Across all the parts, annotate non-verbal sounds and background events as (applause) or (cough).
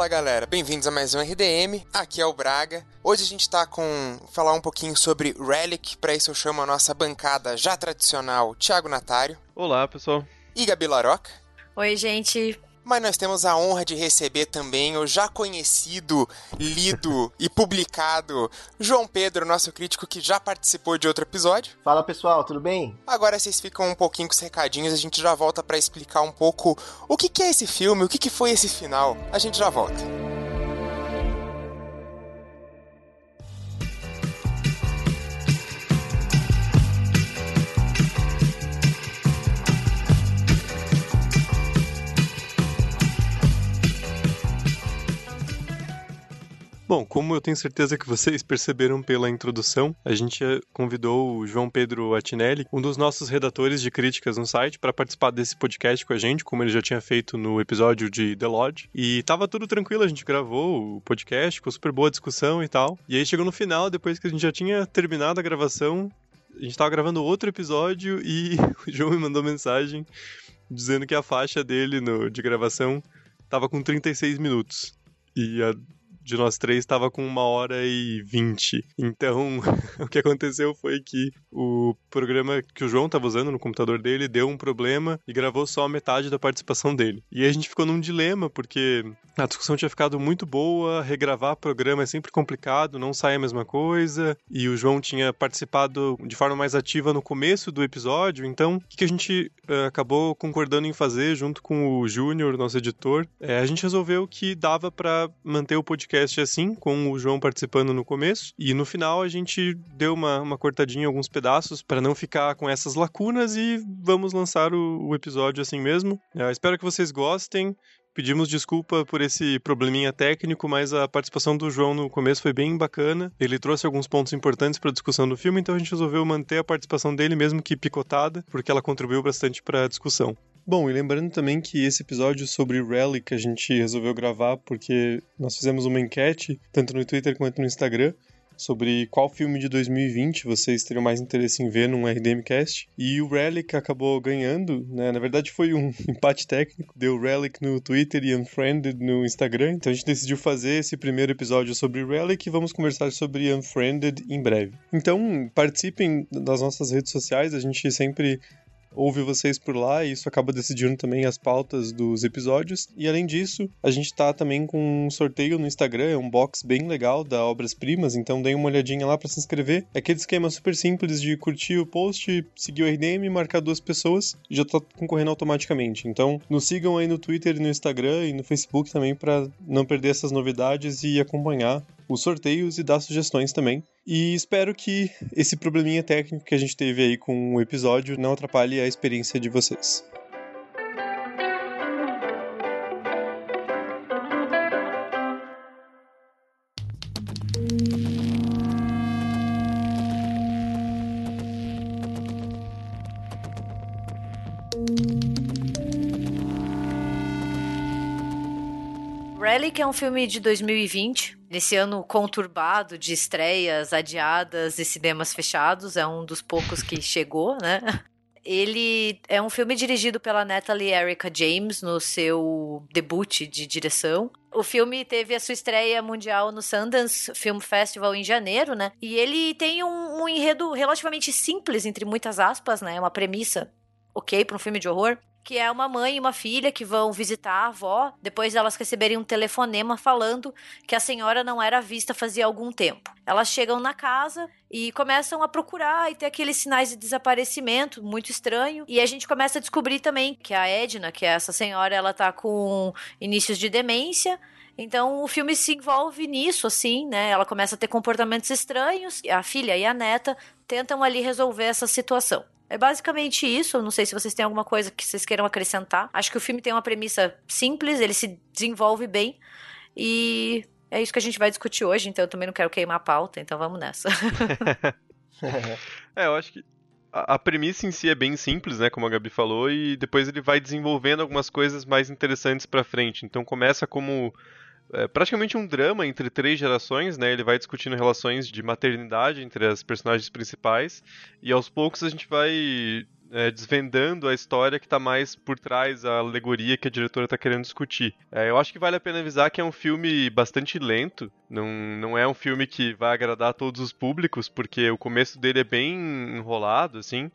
Fala galera, bem-vindos a mais um RDM. Aqui é o Braga. Hoje a gente tá com falar um pouquinho sobre Relic. Para isso eu chamo a nossa bancada já tradicional, Thiago Natário. Olá, pessoal. E Gabi Laroca. Oi, gente. Mas nós temos a honra de receber também o já conhecido, lido e publicado João Pedro, nosso crítico que já participou de outro episódio. Fala pessoal, tudo bem? Agora vocês ficam um pouquinho com os recadinhos, a gente já volta para explicar um pouco o que, que é esse filme, o que, que foi esse final. A gente já volta. Bom, como eu tenho certeza que vocês (laughs) perceberam pela introdução, a gente convidou o João Pedro Atinelli, um dos nossos redatores de críticas no site, para participar desse podcast com a gente, como ele já tinha feito no episódio de The Lodge. E tava tudo tranquilo, a gente gravou o podcast, com super boa discussão e tal. E aí chegou no final, depois que a gente já tinha terminado a gravação, a gente tava gravando outro episódio e (laughs) o João me mandou mensagem dizendo que a faixa dele no, de gravação tava com 36 minutos. E a de nós três estava com uma hora e vinte. Então, (laughs) o que aconteceu foi que o programa que o João estava usando no computador dele deu um problema e gravou só metade da participação dele. E a gente ficou num dilema, porque a discussão tinha ficado muito boa, regravar programa é sempre complicado, não sai a mesma coisa, e o João tinha participado de forma mais ativa no começo do episódio, então o que a gente uh, acabou concordando em fazer junto com o Júnior, nosso editor? É, a gente resolveu que dava para manter o podcast podcast assim, com o João participando no começo. E no final a gente deu uma, uma cortadinha em alguns pedaços para não ficar com essas lacunas e vamos lançar o, o episódio assim mesmo. Eu espero que vocês gostem. Pedimos desculpa por esse probleminha técnico, mas a participação do João no começo foi bem bacana. Ele trouxe alguns pontos importantes para a discussão do filme, então a gente resolveu manter a participação dele, mesmo que picotada, porque ela contribuiu bastante para a discussão. Bom, e lembrando também que esse episódio sobre Relic a gente resolveu gravar porque nós fizemos uma enquete, tanto no Twitter quanto no Instagram, sobre qual filme de 2020 vocês teriam mais interesse em ver num RDMcast. E o Relic acabou ganhando, né? Na verdade foi um (laughs) empate técnico, deu Relic no Twitter e Unfriended no Instagram. Então a gente decidiu fazer esse primeiro episódio sobre Relic e vamos conversar sobre Unfriended em breve. Então participem das nossas redes sociais, a gente sempre ouve vocês por lá e isso acaba decidindo também as pautas dos episódios. E além disso, a gente tá também com um sorteio no Instagram, é um box bem legal da Obras Primas, então deem uma olhadinha lá para se inscrever. É aquele esquema super simples de curtir o post, seguir o RDM, marcar duas pessoas e já tá concorrendo automaticamente. Então, nos sigam aí no Twitter e no Instagram e no Facebook também para não perder essas novidades e acompanhar os sorteios e dar sugestões também. E espero que esse probleminha técnico que a gente teve aí com o episódio não atrapalhe a experiência de vocês. Relic é um filme de 2020, nesse ano conturbado de estreias adiadas e cinemas fechados, é um dos poucos que (laughs) chegou, né? Ele é um filme dirigido pela Natalie Erica James no seu debut de direção. O filme teve a sua estreia mundial no Sundance Film Festival em janeiro, né? E ele tem um, um enredo relativamente simples, entre muitas aspas, né? Uma premissa ok para um filme de horror que é uma mãe e uma filha que vão visitar a avó depois elas receberem um telefonema falando que a senhora não era vista fazia algum tempo. Elas chegam na casa e começam a procurar e ter aqueles sinais de desaparecimento muito estranho. E a gente começa a descobrir também que a Edna, que é essa senhora, ela tá com inícios de demência. Então o filme se envolve nisso, assim, né? Ela começa a ter comportamentos estranhos. A filha e a neta tentam ali resolver essa situação. É basicamente isso. Não sei se vocês têm alguma coisa que vocês queiram acrescentar. Acho que o filme tem uma premissa simples, ele se desenvolve bem. E é isso que a gente vai discutir hoje, então eu também não quero queimar a pauta, então vamos nessa. (laughs) é, eu acho que a, a, premissa em si é bem simples, né, como a Gabi falou, e depois ele vai desenvolvendo algumas coisas mais interessantes para frente. Então começa como é praticamente um drama entre três gerações, né? Ele vai discutindo relações de maternidade entre as personagens principais e aos poucos a gente vai é, desvendando a história que está mais por trás, a alegoria que a diretora está querendo discutir. É, eu acho que vale a pena avisar que é um filme bastante lento, não, não é um filme que vai agradar a todos os públicos, porque o começo dele é bem enrolado, assim.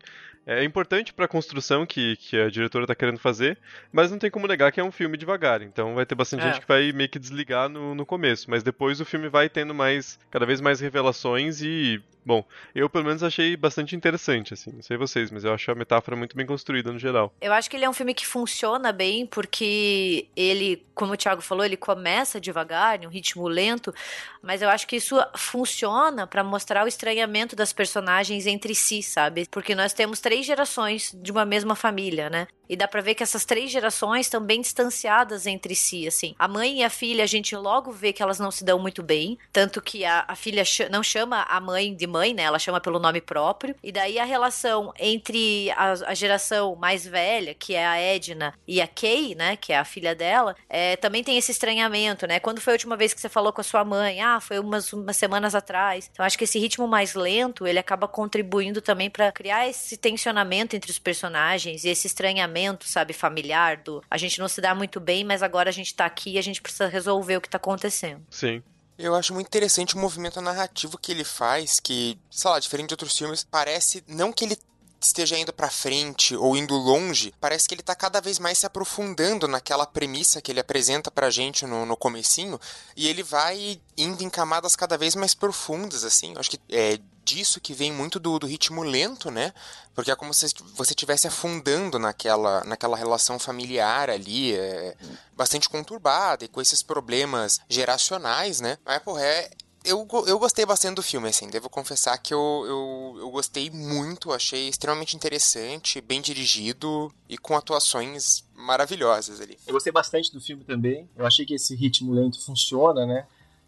É importante para a construção que, que a diretora está querendo fazer, mas não tem como negar que é um filme devagar. Então vai ter bastante é. gente que vai meio que desligar no, no começo, mas depois o filme vai tendo mais, cada vez mais revelações e Bom, eu pelo menos achei bastante interessante, assim. Não sei vocês, mas eu acho a metáfora muito bem construída no geral. Eu acho que ele é um filme que funciona bem porque ele, como o Thiago falou, ele começa devagar, em um ritmo lento, mas eu acho que isso funciona para mostrar o estranhamento das personagens entre si, sabe? Porque nós temos três gerações de uma mesma família, né? E dá pra ver que essas três gerações estão bem distanciadas entre si, assim. A mãe e a filha, a gente logo vê que elas não se dão muito bem. Tanto que a, a filha ch não chama a mãe de mãe, né? Ela chama pelo nome próprio. E daí a relação entre a, a geração mais velha, que é a Edna, e a Kay, né? Que é a filha dela, é, também tem esse estranhamento, né? Quando foi a última vez que você falou com a sua mãe? Ah, foi umas, umas semanas atrás. Então acho que esse ritmo mais lento, ele acaba contribuindo também para criar esse tensionamento entre os personagens e esse estranhamento sabe, familiar, do a gente não se dá muito bem, mas agora a gente tá aqui e a gente precisa resolver o que tá acontecendo. Sim. Eu acho muito interessante o movimento narrativo que ele faz, que, sei lá, diferente de outros filmes, parece não que ele esteja indo para frente ou indo longe, parece que ele tá cada vez mais se aprofundando naquela premissa que ele apresenta pra gente no, no comecinho, e ele vai indo em camadas cada vez mais profundas, assim. Eu acho que é, disso que vem muito do, do ritmo lento, né? Porque é como se você estivesse afundando naquela, naquela relação familiar ali, é, bastante conturbada e com esses problemas geracionais, né? Mas, porra, é, eu, eu gostei bastante do filme, assim. Devo confessar que eu, eu, eu gostei muito, achei extremamente interessante, bem dirigido e com atuações maravilhosas ali. Eu gostei bastante do filme também. Eu achei que esse ritmo lento funciona, né?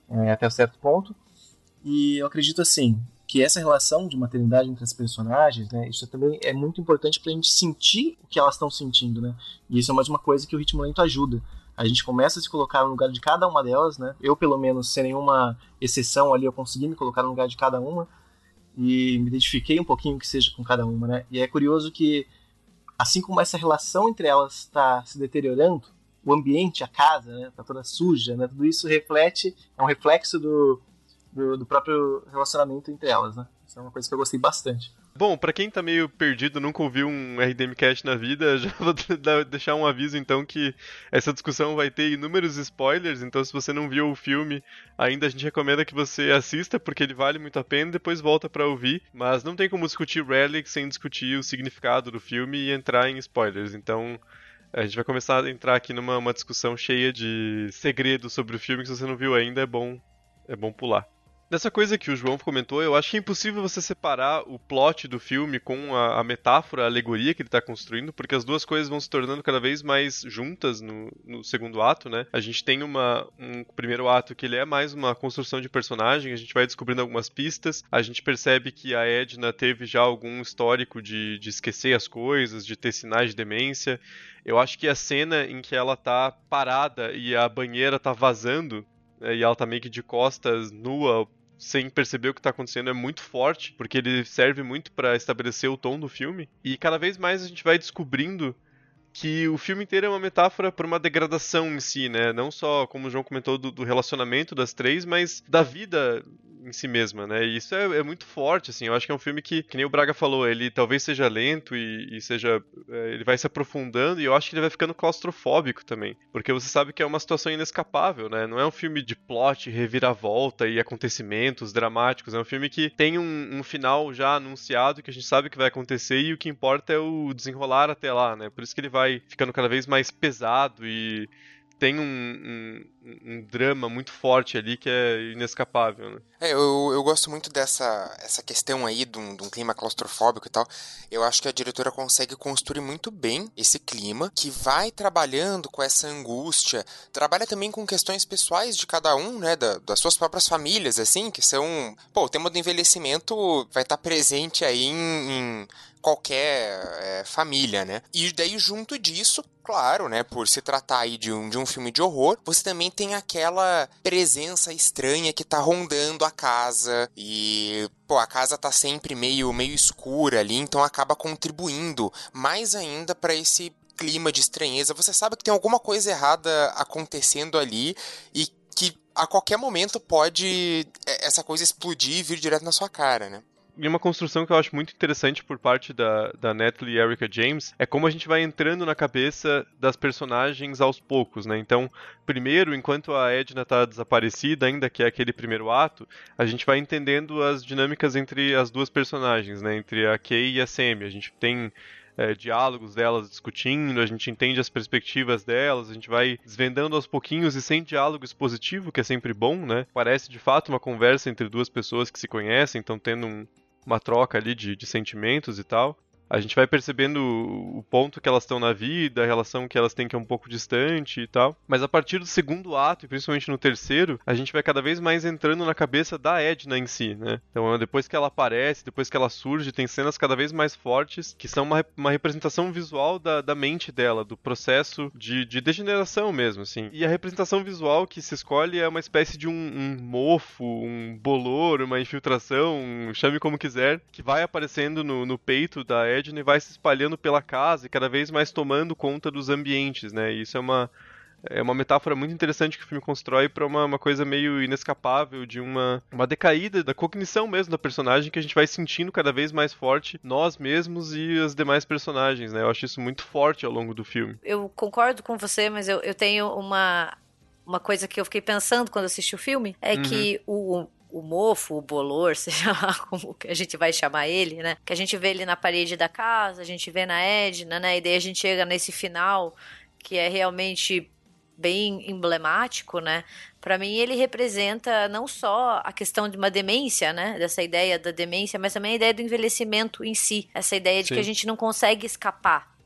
É, até um certo ponto. E eu acredito assim, que essa relação de maternidade entre as personagens, né, isso também é muito importante para a gente sentir o que elas estão sentindo, né? E isso é mais uma coisa que o ritmo lento ajuda. A gente começa a se colocar no lugar de cada uma delas, né? Eu, pelo menos, sem nenhuma exceção ali, eu consegui me colocar no lugar de cada uma e me identifiquei um pouquinho que seja com cada uma, né? E é curioso que, assim como essa relação entre elas está se deteriorando, o ambiente, a casa, né, tá toda suja, né? Tudo isso reflete, é um reflexo do, do, do próprio relacionamento entre elas, né? Isso é uma coisa que eu gostei bastante. Bom, para quem tá meio perdido, nunca ouviu um RDM Cast na vida, (laughs) já vou deixar um aviso então que essa discussão vai ter inúmeros spoilers, então se você não viu o filme, ainda a gente recomenda que você assista porque ele vale muito a pena depois volta para ouvir, mas não tem como discutir Relic sem discutir o significado do filme e entrar em spoilers. Então, a gente vai começar a entrar aqui numa discussão cheia de segredos sobre o filme que se você não viu ainda é bom é bom pular. Dessa coisa que o João comentou, eu acho que é impossível você separar o plot do filme com a, a metáfora, a alegoria que ele está construindo, porque as duas coisas vão se tornando cada vez mais juntas no, no segundo ato, né? A gente tem uma, um primeiro ato que ele é mais uma construção de personagem, a gente vai descobrindo algumas pistas, a gente percebe que a Edna teve já algum histórico de, de esquecer as coisas, de ter sinais de demência. Eu acho que a cena em que ela tá parada e a banheira tá vazando, né, e ela tá meio que de costas, nua, sem perceber o que está acontecendo é muito forte, porque ele serve muito para estabelecer o tom do filme. E cada vez mais a gente vai descobrindo que o filme inteiro é uma metáfora para uma degradação em si, né? Não só, como o João comentou, do, do relacionamento das três, mas da vida em si mesma, né? E isso é, é, muito forte, assim. Eu acho que é um filme que, que nem o Braga falou, ele talvez seja lento e, e seja. É, ele vai se aprofundando e eu acho que ele vai ficando claustrofóbico também. Porque você sabe que é uma situação inescapável, né? Não é um filme de plot, reviravolta e acontecimentos dramáticos. É um filme que tem um, um final já anunciado que a gente sabe que vai acontecer e o que importa é o desenrolar até lá, né? Por isso que ele vai ficando cada vez mais pesado e tem um, um, um, drama muito forte ali que é inescapável, né? É, eu, eu gosto muito dessa essa questão aí de um, de um, clima claustrofóbico e tal. Eu acho que a diretora consegue construir muito bem esse clima, que vai trabalhando com essa angústia, trabalha também com questões pessoais de cada um, né, da, das suas próprias famílias, assim, que são... Pô, o tema do envelhecimento vai estar presente aí em, em qualquer é, família, né? E daí, junto disso, claro, né, por se tratar aí de um, de um filme de horror, você também tem aquela presença estranha que tá rondando a casa e pô, a casa tá sempre meio meio escura ali, então acaba contribuindo mais ainda para esse clima de estranheza. Você sabe que tem alguma coisa errada acontecendo ali e que a qualquer momento pode é, essa coisa explodir e vir direto na sua cara, né? E uma construção que eu acho muito interessante por parte da, da Natalie e Erika James é como a gente vai entrando na cabeça das personagens aos poucos, né? Então, primeiro, enquanto a Edna está desaparecida, ainda que é aquele primeiro ato, a gente vai entendendo as dinâmicas entre as duas personagens, né? Entre a Kay e a Sammy. A gente tem é, diálogos delas discutindo, a gente entende as perspectivas delas, a gente vai desvendando aos pouquinhos e sem diálogo expositivo, que é sempre bom, né? Parece de fato uma conversa entre duas pessoas que se conhecem, estão tendo um, uma troca ali de, de sentimentos e tal a gente vai percebendo o ponto que elas estão na vida, a relação que elas têm que é um pouco distante e tal. Mas a partir do segundo ato, e principalmente no terceiro, a gente vai cada vez mais entrando na cabeça da Edna em si, né? Então, depois que ela aparece, depois que ela surge, tem cenas cada vez mais fortes que são uma, uma representação visual da, da mente dela, do processo de, de degeneração mesmo, assim. E a representação visual que se escolhe é uma espécie de um, um mofo, um bolor, uma infiltração, chame como quiser, que vai aparecendo no, no peito da Edna Edna vai se espalhando pela casa e cada vez mais tomando conta dos ambientes, né? E isso é uma é uma metáfora muito interessante que o filme constrói para uma, uma, coisa meio inescapável de uma, uma decaída da cognição mesmo da personagem que a gente vai sentindo cada vez mais forte nós mesmos e as demais personagens, né? Eu acho isso muito forte ao longo do filme. Eu concordo com você, mas eu, eu tenho uma uma coisa que eu fiquei pensando quando assisti o filme é uhum. que o, o mofo, o bolor, (laughs) seja lá como que a gente vai chamar ele, né? Que a gente vê ele na parede da casa, a gente vê na Edna, né? E daí a gente chega nesse final que é realmente bem emblemático, né? Para mim ele representa não só a questão de uma demência, né? Dessa ideia da demência, mas também a ideia do envelhecimento em si, essa ideia de Sim. que a gente não consegue escapar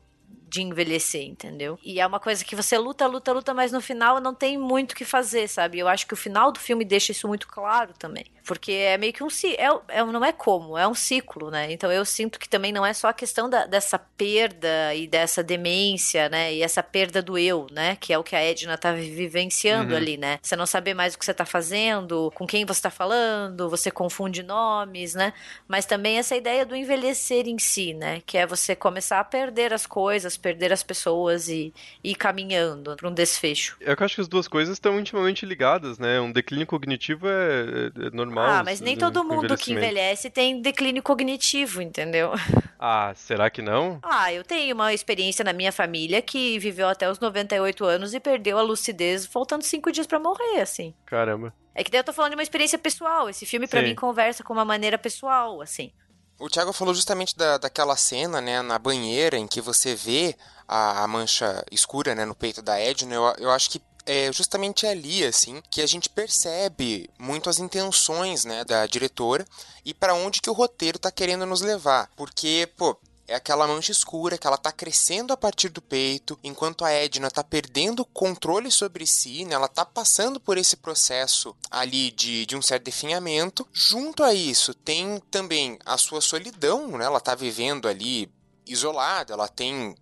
de envelhecer, entendeu? E é uma coisa que você luta, luta, luta, mas no final não tem muito o que fazer, sabe? Eu acho que o final do filme deixa isso muito claro também. Porque é meio que um ciclo. É, é, não é como, é um ciclo, né? Então eu sinto que também não é só a questão da, dessa perda e dessa demência, né? E essa perda do eu, né? Que é o que a Edna tá vivenciando uhum. ali, né? Você não saber mais o que você tá fazendo, com quem você tá falando, você confunde nomes, né? Mas também essa ideia do envelhecer em si, né? Que é você começar a perder as coisas, perder as pessoas e, ir caminhando para um desfecho. Eu acho que as duas coisas estão intimamente ligadas, né? Um declínio cognitivo é, é normal normal. Ah, mas nem todo mundo que envelhece tem declínio cognitivo, entendeu? (laughs) Ah, será que não? Ah, eu tenho uma experiência na minha família que viveu até os 98 anos e perdeu a lucidez faltando cinco dias para morrer, assim. Caramba. É que daí eu tô falando de uma experiência pessoal. Esse filme, para mim, conversa com uma maneira pessoal, assim. O Thiago falou justamente da, daquela cena, né, na banheira, em que você vê a, a mancha escura, né, no peito da Edna. Eu, eu acho que é justamente ali, assim, que a gente percebe muito as intenções, né, da diretora e para onde que o roteiro tá querendo nos levar. Porque, pô, é aquela mancha escura que ela tá crescendo a partir do peito, enquanto a Edna tá perdendo controle sobre si, né? Ela tá passando por esse processo ali de, de um certo definhamento. Junto a isso, tem também a sua solidão, né? Ela tá vivendo ali isolada, ela tem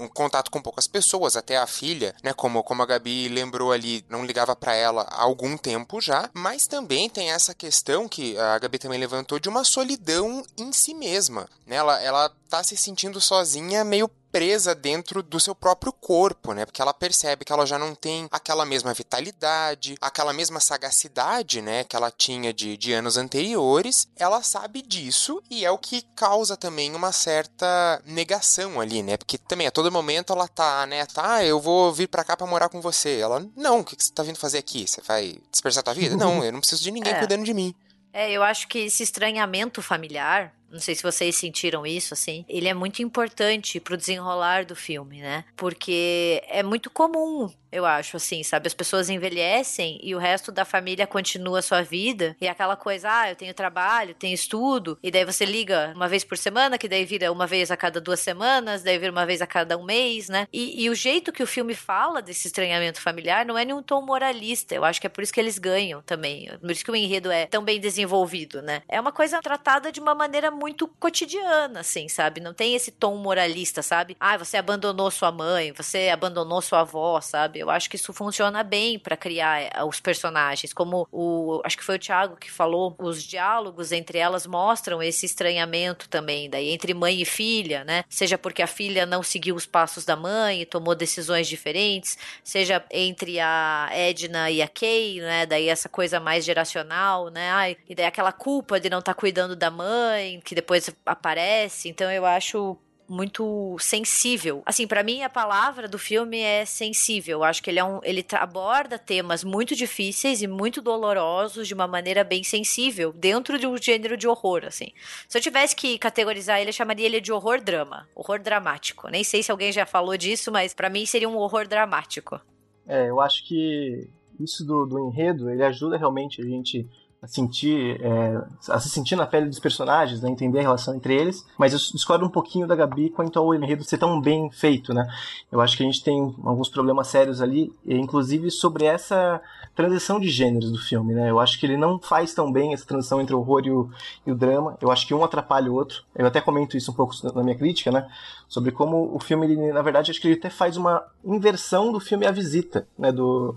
um contato com poucas pessoas, até a filha, né, como, como a Gabi lembrou ali, não ligava para ela há algum tempo já, mas também tem essa questão que a Gabi também levantou de uma solidão em si mesma, né? Ela, ela tá se sentindo sozinha meio presa dentro do seu próprio corpo, né? Porque ela percebe que ela já não tem aquela mesma vitalidade, aquela mesma sagacidade, né? Que ela tinha de, de anos anteriores. Ela sabe disso e é o que causa também uma certa negação ali, né? Porque também a todo momento ela tá, né? Tá, eu vou vir para cá para morar com você. Ela, não, o que você tá vindo fazer aqui? Você vai dispersar tua vida? não, eu não preciso de ninguém (laughs) é. cuidando de mim. É, eu acho que esse estranhamento familiar não sei se vocês sentiram isso, assim. Ele é muito importante pro desenrolar do filme, né? Porque é muito comum eu acho, assim, sabe? As pessoas envelhecem e o resto da família continua a sua vida. E aquela coisa, ah, eu tenho trabalho, tenho estudo, e daí você liga uma vez por semana, que daí vira uma vez a cada duas semanas, daí vira uma vez a cada um mês, né? E, e o jeito que o filme fala desse estranhamento familiar não é nenhum tom moralista. Eu acho que é por isso que eles ganham também. Por isso que o enredo é tão bem desenvolvido, né? É uma coisa tratada de uma maneira muito cotidiana, assim, sabe? Não tem esse tom moralista, sabe? Ah, você abandonou sua mãe, você abandonou sua avó, sabe? Eu acho que isso funciona bem para criar eh, os personagens. Como o. Acho que foi o Thiago que falou, os diálogos entre elas mostram esse estranhamento também, daí entre mãe e filha, né? Seja porque a filha não seguiu os passos da mãe e tomou decisões diferentes, seja entre a Edna e a Kay, né? Daí essa coisa mais geracional, né? Ai, e daí aquela culpa de não estar tá cuidando da mãe, que depois aparece. Então eu acho muito sensível. Assim, para mim a palavra do filme é sensível. Eu acho que ele é um, ele aborda temas muito difíceis e muito dolorosos de uma maneira bem sensível dentro de um gênero de horror, assim. Se eu tivesse que categorizar ele, eu chamaria ele de horror drama, horror dramático. Nem sei se alguém já falou disso, mas para mim seria um horror dramático. É, eu acho que isso do, do enredo, ele ajuda realmente a gente sentir, é, a se sentir na pele dos personagens, né, entender a relação entre eles, mas eu discordo um pouquinho da Gabi quanto ao enredo ser tão bem feito, né? Eu acho que a gente tem alguns problemas sérios ali, inclusive sobre essa transição de gêneros do filme, né? Eu acho que ele não faz tão bem essa transição entre o horror e o, e o drama. Eu acho que um atrapalha o outro. Eu até comento isso um pouco na minha crítica, né? Sobre como o filme, ele, na verdade, acho que ele até faz uma inversão do filme A Visita, né? Do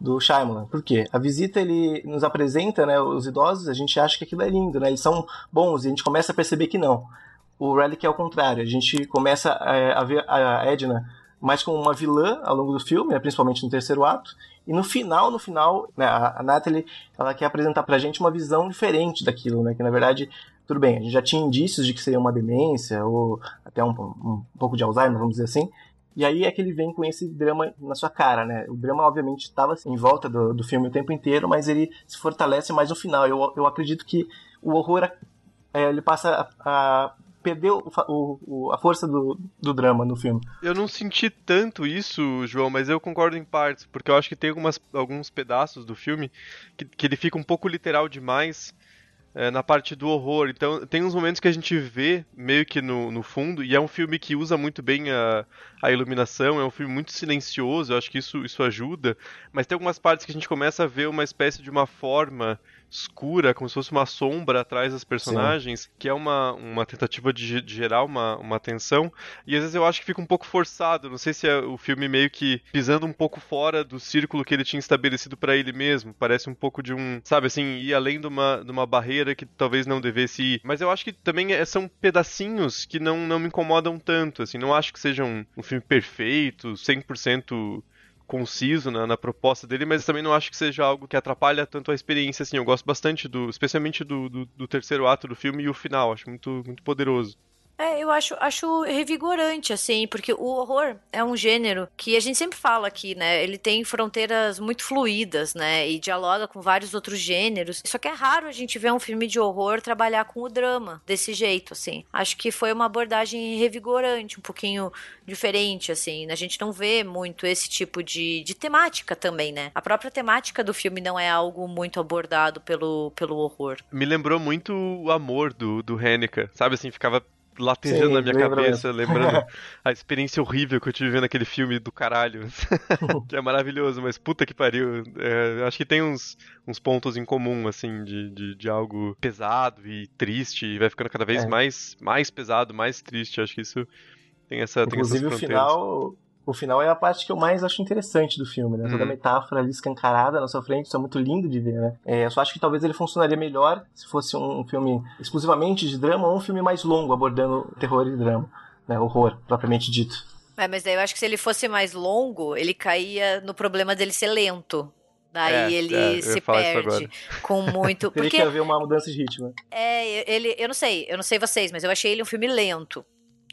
do Shyamalan. Por quê? A visita ele nos apresenta, né, os idosos, a gente acha que aquilo é lindo, né? Eles são bons e a gente começa a perceber que não. O Relic é o contrário. A gente começa a, a ver a Edna mais como uma vilã ao longo do filme, né, principalmente no terceiro ato. E no final, no final, né, a, Natalie, ela quer apresentar pra gente uma visão diferente daquilo, né? Que na verdade, tudo bem, a gente já tinha indícios de que seria uma demência ou até um, um pouco de Alzheimer, vamos dizer assim. E aí é que ele vem com esse drama na sua cara, né? O drama, obviamente, estava assim, em volta do, do filme o tempo inteiro, mas ele se fortalece mais no final. Eu, eu acredito que o horror é, ele passa a, a perder o, o, a força do, do drama no filme. Eu não senti tanto isso, João, mas eu concordo em partes, porque eu acho que tem algumas, alguns pedaços do filme que, que ele fica um pouco literal demais é, na parte do horror. Então, tem uns momentos que a gente vê meio que no, no fundo, e é um filme que usa muito bem a, a iluminação, é um filme muito silencioso, eu acho que isso, isso ajuda, mas tem algumas partes que a gente começa a ver uma espécie de uma forma escura, como se fosse uma sombra atrás das personagens, Sim. que é uma, uma tentativa de, de, gerar uma, uma tensão. E às vezes eu acho que fica um pouco forçado. Não sei se é o filme meio que pisando um pouco fora do círculo que ele tinha estabelecido para ele mesmo. Parece um pouco de um, sabe assim, ir além de uma, de uma barreira que talvez não devesse ir. Mas eu acho que também é, são pedacinhos que não, não me incomodam tanto. Assim, não acho que seja um, um filme perfeito, 100% conciso na, na, proposta dele, mas também não acho que seja algo que atrapalha tanto a experiência, assim, eu gosto bastante do, especialmente do, do, do terceiro ato do filme e o final, acho muito, muito poderoso. É, eu acho, acho revigorante, assim, porque o horror é um gênero que a gente sempre fala aqui, né? Ele tem fronteiras muito fluídas, né? E dialoga com vários outros gêneros. Só que é raro a gente ver um filme de horror trabalhar com o drama desse jeito, assim. Acho que foi uma abordagem revigorante, um pouquinho diferente, assim. A gente não vê muito esse tipo de, de temática também, né? A própria temática do filme não é algo muito abordado pelo, pelo horror. Me lembrou muito o amor do, do Haneca, sabe? Assim, ficava latejando Sim, na minha cabeça, mesmo. lembrando (laughs) a experiência horrível que eu tive vendo aquele filme do caralho. (laughs) que é maravilhoso, mas puta que pariu. É, acho que tem uns, uns pontos em comum, assim, de, de, de, algo pesado e triste, e vai ficando cada vez é. mais, mais pesado, mais triste. Acho que isso tem essa. Inclusive, tem o final o final é a parte que eu mais acho interessante do filme, né? Toda a uhum. metáfora ali escancarada na sua frente, isso é muito lindo de ver, né? É, eu só acho que talvez ele funcionaria melhor se fosse um filme exclusivamente de drama ou um filme mais longo, abordando terror e drama, né? Horror, propriamente dito. É, mas daí eu acho que se ele fosse mais longo, ele caía no problema dele ser lento. Daí é, ele é, se perde com muito. (laughs) Teria porque que haver uma mudança de ritmo. É, ele. Eu não sei, eu não sei vocês, mas eu achei ele um filme lento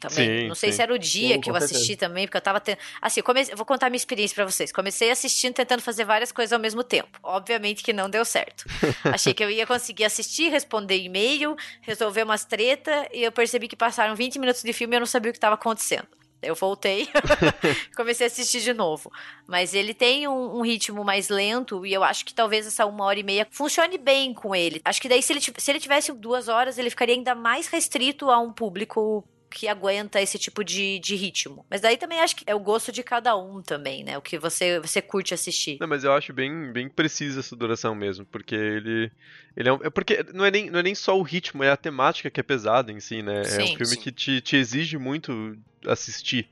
também. Sim, não sei sim. se era o dia sim, que eu certeza. assisti também, porque eu tava tendo. Assim, comece... vou contar minha experiência para vocês. Comecei assistindo, tentando fazer várias coisas ao mesmo tempo. Obviamente que não deu certo. (laughs) Achei que eu ia conseguir assistir, responder e-mail, resolver umas treta, e eu percebi que passaram 20 minutos de filme e eu não sabia o que estava acontecendo. Eu voltei, (laughs) (laughs) comecei a assistir de novo. Mas ele tem um, um, ritmo mais lento e eu acho que talvez essa uma hora e meia funcione bem com ele. Acho que daí, se ele, se ele tivesse duas horas, ele ficaria ainda mais restrito a um público que aguenta esse tipo de, de ritmo. Mas daí também acho que é o gosto de cada um também, né? O que você, você curte assistir. Não, mas eu acho bem, bem precisa essa duração mesmo, porque ele. Ele é, um, é porque não é, nem, não é nem só o ritmo, é a temática que é pesada em si, né? Sim, é um filme sim. que te, te exige muito assistir.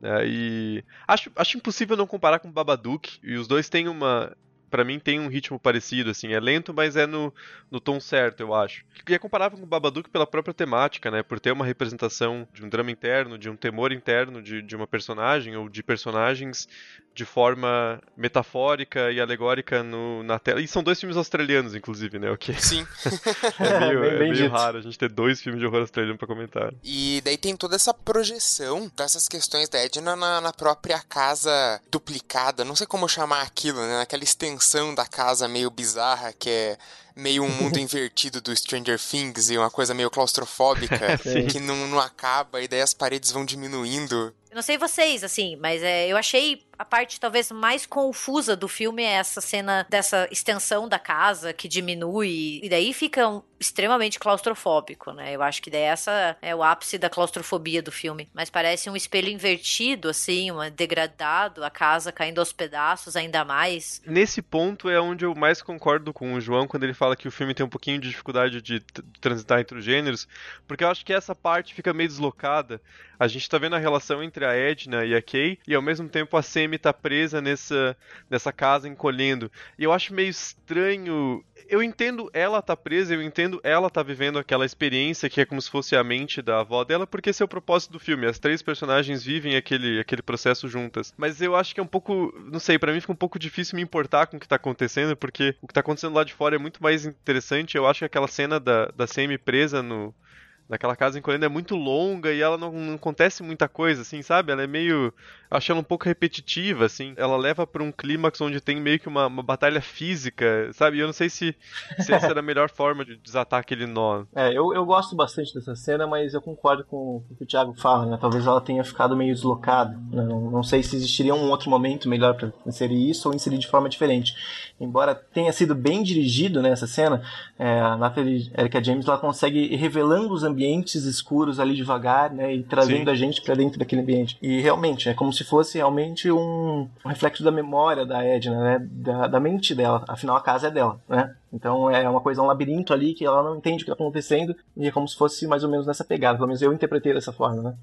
É, e acho, acho impossível não comparar com Babadook. E os dois têm uma para mim tem um ritmo parecido, assim, é lento, mas é no, no tom certo, eu acho. E é comparável com o Babadook pela própria temática, né, por ter uma representação de um drama interno, de um temor interno de, de uma personagem ou de personagens de forma metafórica e alegórica no, na tela. E são dois filmes australianos, inclusive, né, o que Sim. (laughs) é meio, (laughs) é meio raro a gente ter dois filmes de horror australiano para comentar. E daí tem toda essa projeção dessas questões da Edna na, na própria casa duplicada, não sei como chamar aquilo, né, naquela extensão extensão da casa meio bizarra, que é meio um mundo invertido do Stranger Things e uma coisa meio claustrofóbica (laughs) que não, não acaba e daí as paredes vão diminuindo. Eu não sei vocês, assim, mas é, eu achei a parte talvez mais confusa do filme é essa cena dessa extensão da casa que diminui e daí fica um, extremamente claustrofóbico, né? Eu acho que daí essa é o ápice da claustrofobia do filme. Mas parece um espelho invertido, assim, um degradado, a casa caindo aos pedaços ainda mais. Nesse ponto é onde eu mais concordo com o João quando ele fala que o filme tem um pouquinho de dificuldade de transitar entre os gêneros, porque eu acho que essa parte fica meio deslocada. A gente tá vendo a relação entre a Edna e a Kay, e ao mesmo tempo a Sammy tá presa nessa, nessa casa encolhendo. E eu acho meio estranho. Eu entendo ela tá presa, eu entendo ela tá vivendo aquela experiência que é como se fosse a mente da avó dela, porque esse é o propósito do filme. As três personagens vivem aquele, aquele processo juntas. Mas eu acho que é um pouco. Não sei, para mim fica um pouco difícil me importar com o que tá acontecendo, porque o que tá acontecendo lá de fora é muito mais interessante. Eu acho que aquela cena da, da Sammy presa no naquela casa encolhendo é muito longa e ela não, não, acontece muita coisa, assim, sabe? Ela é meio. Acho ela um pouco repetitiva, assim. Ela leva para um clímax onde tem meio que uma, uma batalha física, sabe? E eu não sei se, se essa era a melhor forma de desatar aquele nó. É, eu, eu gosto bastante dessa cena, mas eu concordo com o que o Thiago fala, né? Talvez ela tenha ficado meio deslocada. Né? Não, não sei se existiria um outro momento melhor para inserir isso ou inserir de forma diferente. Embora tenha sido bem dirigido nessa né, cena, é, a Natalie Erika James ela consegue ir revelando os ambientes escuros ali devagar, né? E trazendo Sim. a gente para dentro daquele ambiente. E realmente, é como se fosse realmente um, reflexo da memória da Edna, né? Da, da, mente dela. Afinal, a casa é dela, né? Então é uma coisa, um labirinto ali que ela não entende o que está acontecendo e é como se fosse mais ou menos nessa pegada. Pelo menos eu interpretei dessa forma, né?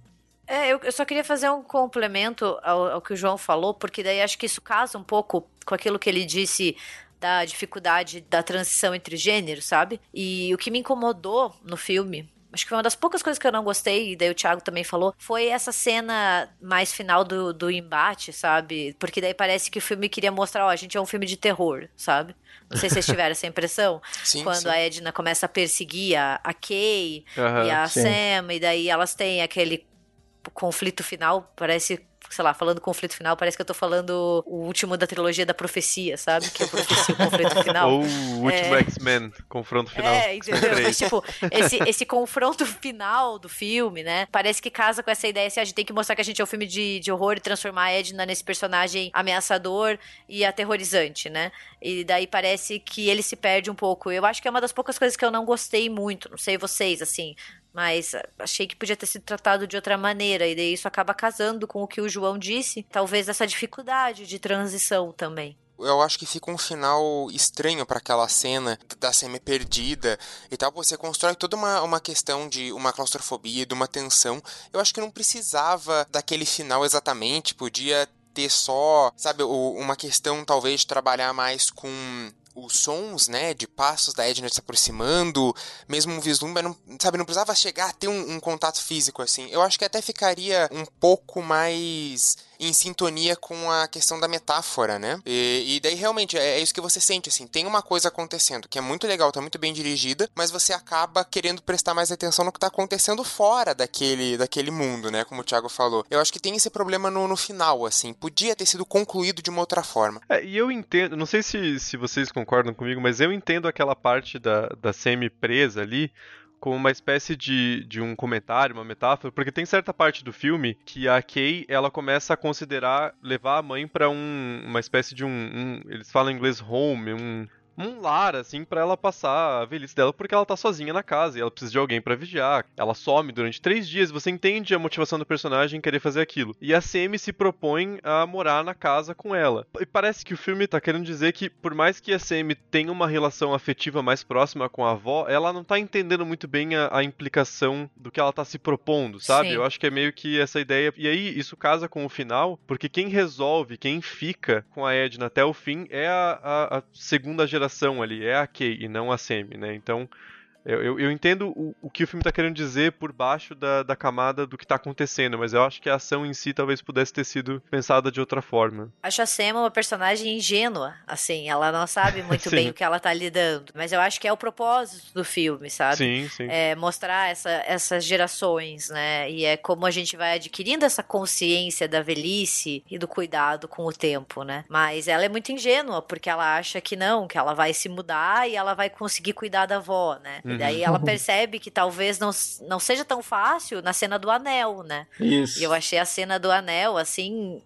É, eu, eu só queria fazer um complemento ao, ao que o João falou, porque daí acho que isso casa um pouco com aquilo que ele disse da dificuldade da transição entre gêneros, sabe? E o que me incomodou no filme, acho que foi uma das poucas coisas que eu não gostei, e daí o Thiago também falou, foi essa cena mais final do, do embate, sabe? Porque daí parece que o filme queria mostrar, ó, a gente é um filme de terror, sabe? Não sei se vocês tiveram essa impressão. (laughs) Sim, quando sim. a Edna começa a perseguir a, a Kay uhum, e a sim. Sam, e daí elas têm aquele conflito final, parece sei lá, falando conflito final, parece que eu tô falando o último da trilogia da profecia, sabe? Que é profecia, o conflito (laughs) final. Ou o último é... X-Men, confronto final. É, entendeu? Mas, tipo, esse, esse confronto final do filme, né? Parece que casa com essa ideia assim, a gente tem que mostrar que a gente é um filme de, de horror e transformar a Edna nesse personagem ameaçador e aterrorizante, né? E daí parece que ele se perde um pouco. Eu acho que é uma das poucas coisas que eu não gostei muito, não sei vocês, assim mas achei que podia ter sido tratado de outra maneira, e daí isso acaba casando com o que o João disse, talvez essa dificuldade de transição também eu acho que fica um final estranho para aquela cena da semi perdida e tal. Você constrói toda uma, uma questão de uma claustrofobia, de uma tensão. Eu acho que não precisava daquele final exatamente. Podia ter só, sabe, uma questão talvez de trabalhar mais com os sons, né, de passos da Edna se aproximando, mesmo um vislumbre, não, sabe, não precisava chegar a ter um, um contato físico assim. Eu acho que até ficaria um pouco mais em sintonia com a questão da metáfora, né? E, e daí realmente é, é, isso que você sente, assim, tem uma coisa acontecendo que é muito legal, tá muito bem dirigida, mas você acaba querendo prestar mais atenção no que tá acontecendo fora daquele, daquele mundo, né? Como o Thiago falou. Eu acho que tem esse problema no, no final, assim, podia ter sido concluído de uma outra forma. É, e eu entendo, não sei se, se vocês concordam comigo, mas eu entendo aquela parte da, da semi-presa ali, como uma espécie de, de um comentário, uma metáfora, porque tem certa parte do filme que a Kay ela começa a considerar levar a mãe para um, uma espécie de um, um, eles falam em inglês home, um um lar, assim, para ela passar a velhice dela, porque ela tá sozinha na casa e ela precisa de alguém para vigiar. Ela some durante três dias, você entende a motivação do personagem em querer fazer aquilo. E a Semi se propõe a morar na casa com ela. E parece que o filme tá querendo dizer que, por mais que a Semi tenha uma relação afetiva mais próxima com a avó, ela não tá entendendo muito bem a, a implicação do que ela tá se propondo, sabe? Sim. Eu acho que é meio que essa ideia. E aí, isso casa com o final, porque quem resolve, quem fica com a Edna até o fim é a, a, a segunda geração ali, é a Kay e não a Semi, né? Então eu, eu, eu entendo o, o, que o filme está querendo dizer por baixo da, da camada do que está acontecendo, mas eu acho que a ação em si talvez pudesse ter sido pensada de outra forma. Acho a Sam uma personagem ingênua, assim, ela não sabe (laughs) muito bem o que ela está lidando, mas eu acho que é o propósito do filme, sabe? Sim, sim. É mostrar essa, essas gerações, né? E é como a gente vai adquirindo essa consciência da velhice e do cuidado com o tempo, né? Mas ela é muito ingênua, porque ela acha que não, que ela vai se mudar e ela vai conseguir cuidar da avó, né? Uhum. E daí ela (laughs) percebe que talvez não, não seja tão fácil na cena do anel, né? Isso. E eu achei a cena do anel, assim,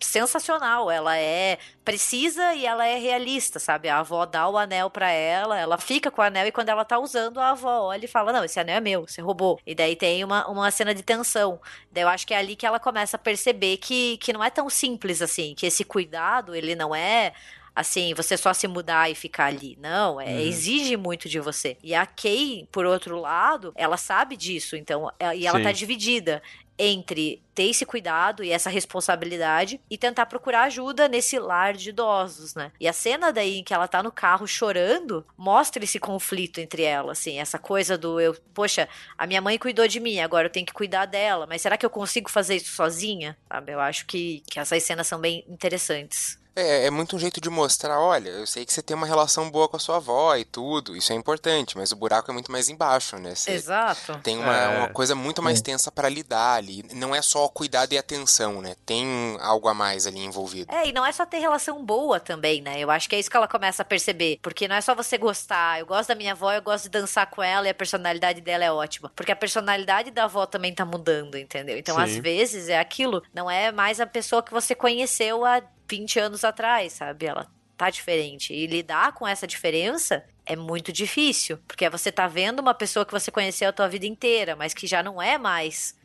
sensacional. Ela é precisa e ela é realista, sabe? A avó dá o anel para ela, ela fica com o anel e quando ela tá usando, a avó olha e fala: Não, esse anel é meu, você roubou. E daí tem uma, uma cena de tensão. Daí eu acho que é ali que ela começa a perceber que, que não é tão simples assim, que esse cuidado, ele não é assim, você só se mudar e ficar ali. Não, é, uhum. exige muito de você. E a Kay, por outro lado, ela sabe disso, então, é, e ela Sim. tá dividida entre ter esse cuidado e essa responsabilidade e tentar procurar ajuda nesse lar de idosos, né? E a cena daí em que ela tá no carro chorando mostra esse conflito entre elas, assim, essa coisa do eu, poxa, a minha mãe cuidou de mim, agora eu tenho que cuidar dela, mas será que eu consigo fazer isso sozinha? Sabe? Eu acho que, que essas cenas são bem interessantes. É, é muito um jeito de mostrar, olha, eu sei que você tem uma relação boa com a sua avó e tudo, isso é importante, mas o buraco é muito mais embaixo, né? Você Exato. Tem uma, é. uma coisa muito mais tensa para lidar ali. Não é só cuidado e atenção, né? Tem algo a mais ali envolvido. É, e não é só ter relação boa também, né? Eu acho que é isso que ela começa a perceber. Porque não é só você gostar. Eu gosto da minha avó, eu gosto de dançar com ela e a personalidade dela é ótima. Porque a personalidade da avó também tá mudando, entendeu? Então, Sim. às vezes, é aquilo. Não é mais a pessoa que você conheceu há 20 anos atrás, sabe? Ela tá diferente. E lidar com essa diferença é muito difícil, porque você tá vendo uma pessoa que você conheceu a tua vida inteira, mas que já não é mais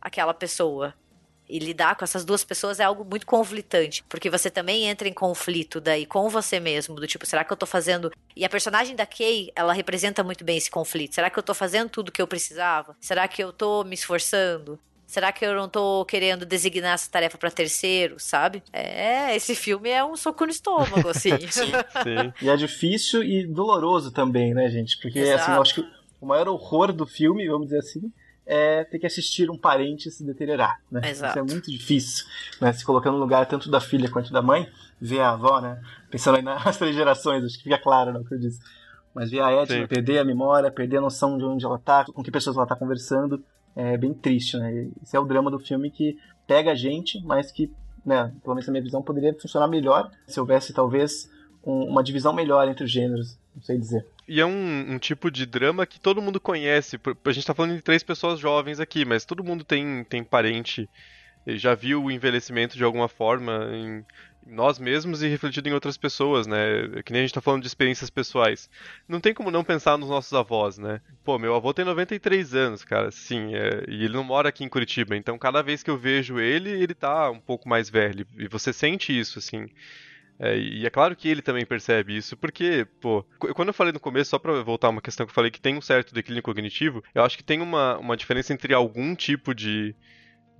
aquela pessoa. E lidar com essas duas pessoas é algo muito conflitante, porque você também entra em conflito daí com você mesmo, do tipo, será que eu tô fazendo. E a personagem da Kay, ela representa muito bem esse conflito. Será que eu tô fazendo tudo que eu precisava? Será que eu tô me esforçando? Será que eu não tô querendo designar essa tarefa para terceiro, sabe? É, esse filme é um soco no estômago, assim. (laughs) sim, sim. E é difícil e doloroso também, né, gente? Porque, Exato. assim, eu acho que o maior horror do filme, vamos dizer assim, é ter que assistir um parente se deteriorar, né? Exato. Isso é muito difícil, né? Se colocando no lugar tanto da filha quanto da mãe, ver a avó, né? Pensando aí (laughs) nas três gerações, acho que fica claro no que eu disse. Mas ver a Edna perder a memória, perder a noção de onde ela tá, com que pessoas ela tá conversando, é bem triste, né? Esse é o drama do filme que pega a gente, mas que, né, pelo menos na minha visão, poderia funcionar melhor se houvesse talvez um, uma divisão melhor entre os gêneros, não sei dizer. E é um, um, tipo de drama que todo mundo conhece. A gente tá falando de três pessoas jovens aqui, mas todo mundo tem, tem parente, já viu o envelhecimento de alguma forma em, nós mesmos e refletido em outras pessoas, né? Que nem a gente tá falando de experiências pessoais. Não tem como não pensar nos nossos avós, né? Pô, meu avô tem 93 anos, cara, sim, é... e ele não mora aqui em Curitiba, então cada vez que eu vejo ele, ele tá um pouco mais velho, e você sente isso, assim. É, e é claro que ele também percebe isso, porque, pô, quando eu falei no começo, só pra voltar uma questão que eu falei que tem um certo declínio cognitivo, eu acho que tem uma, uma diferença entre algum tipo de,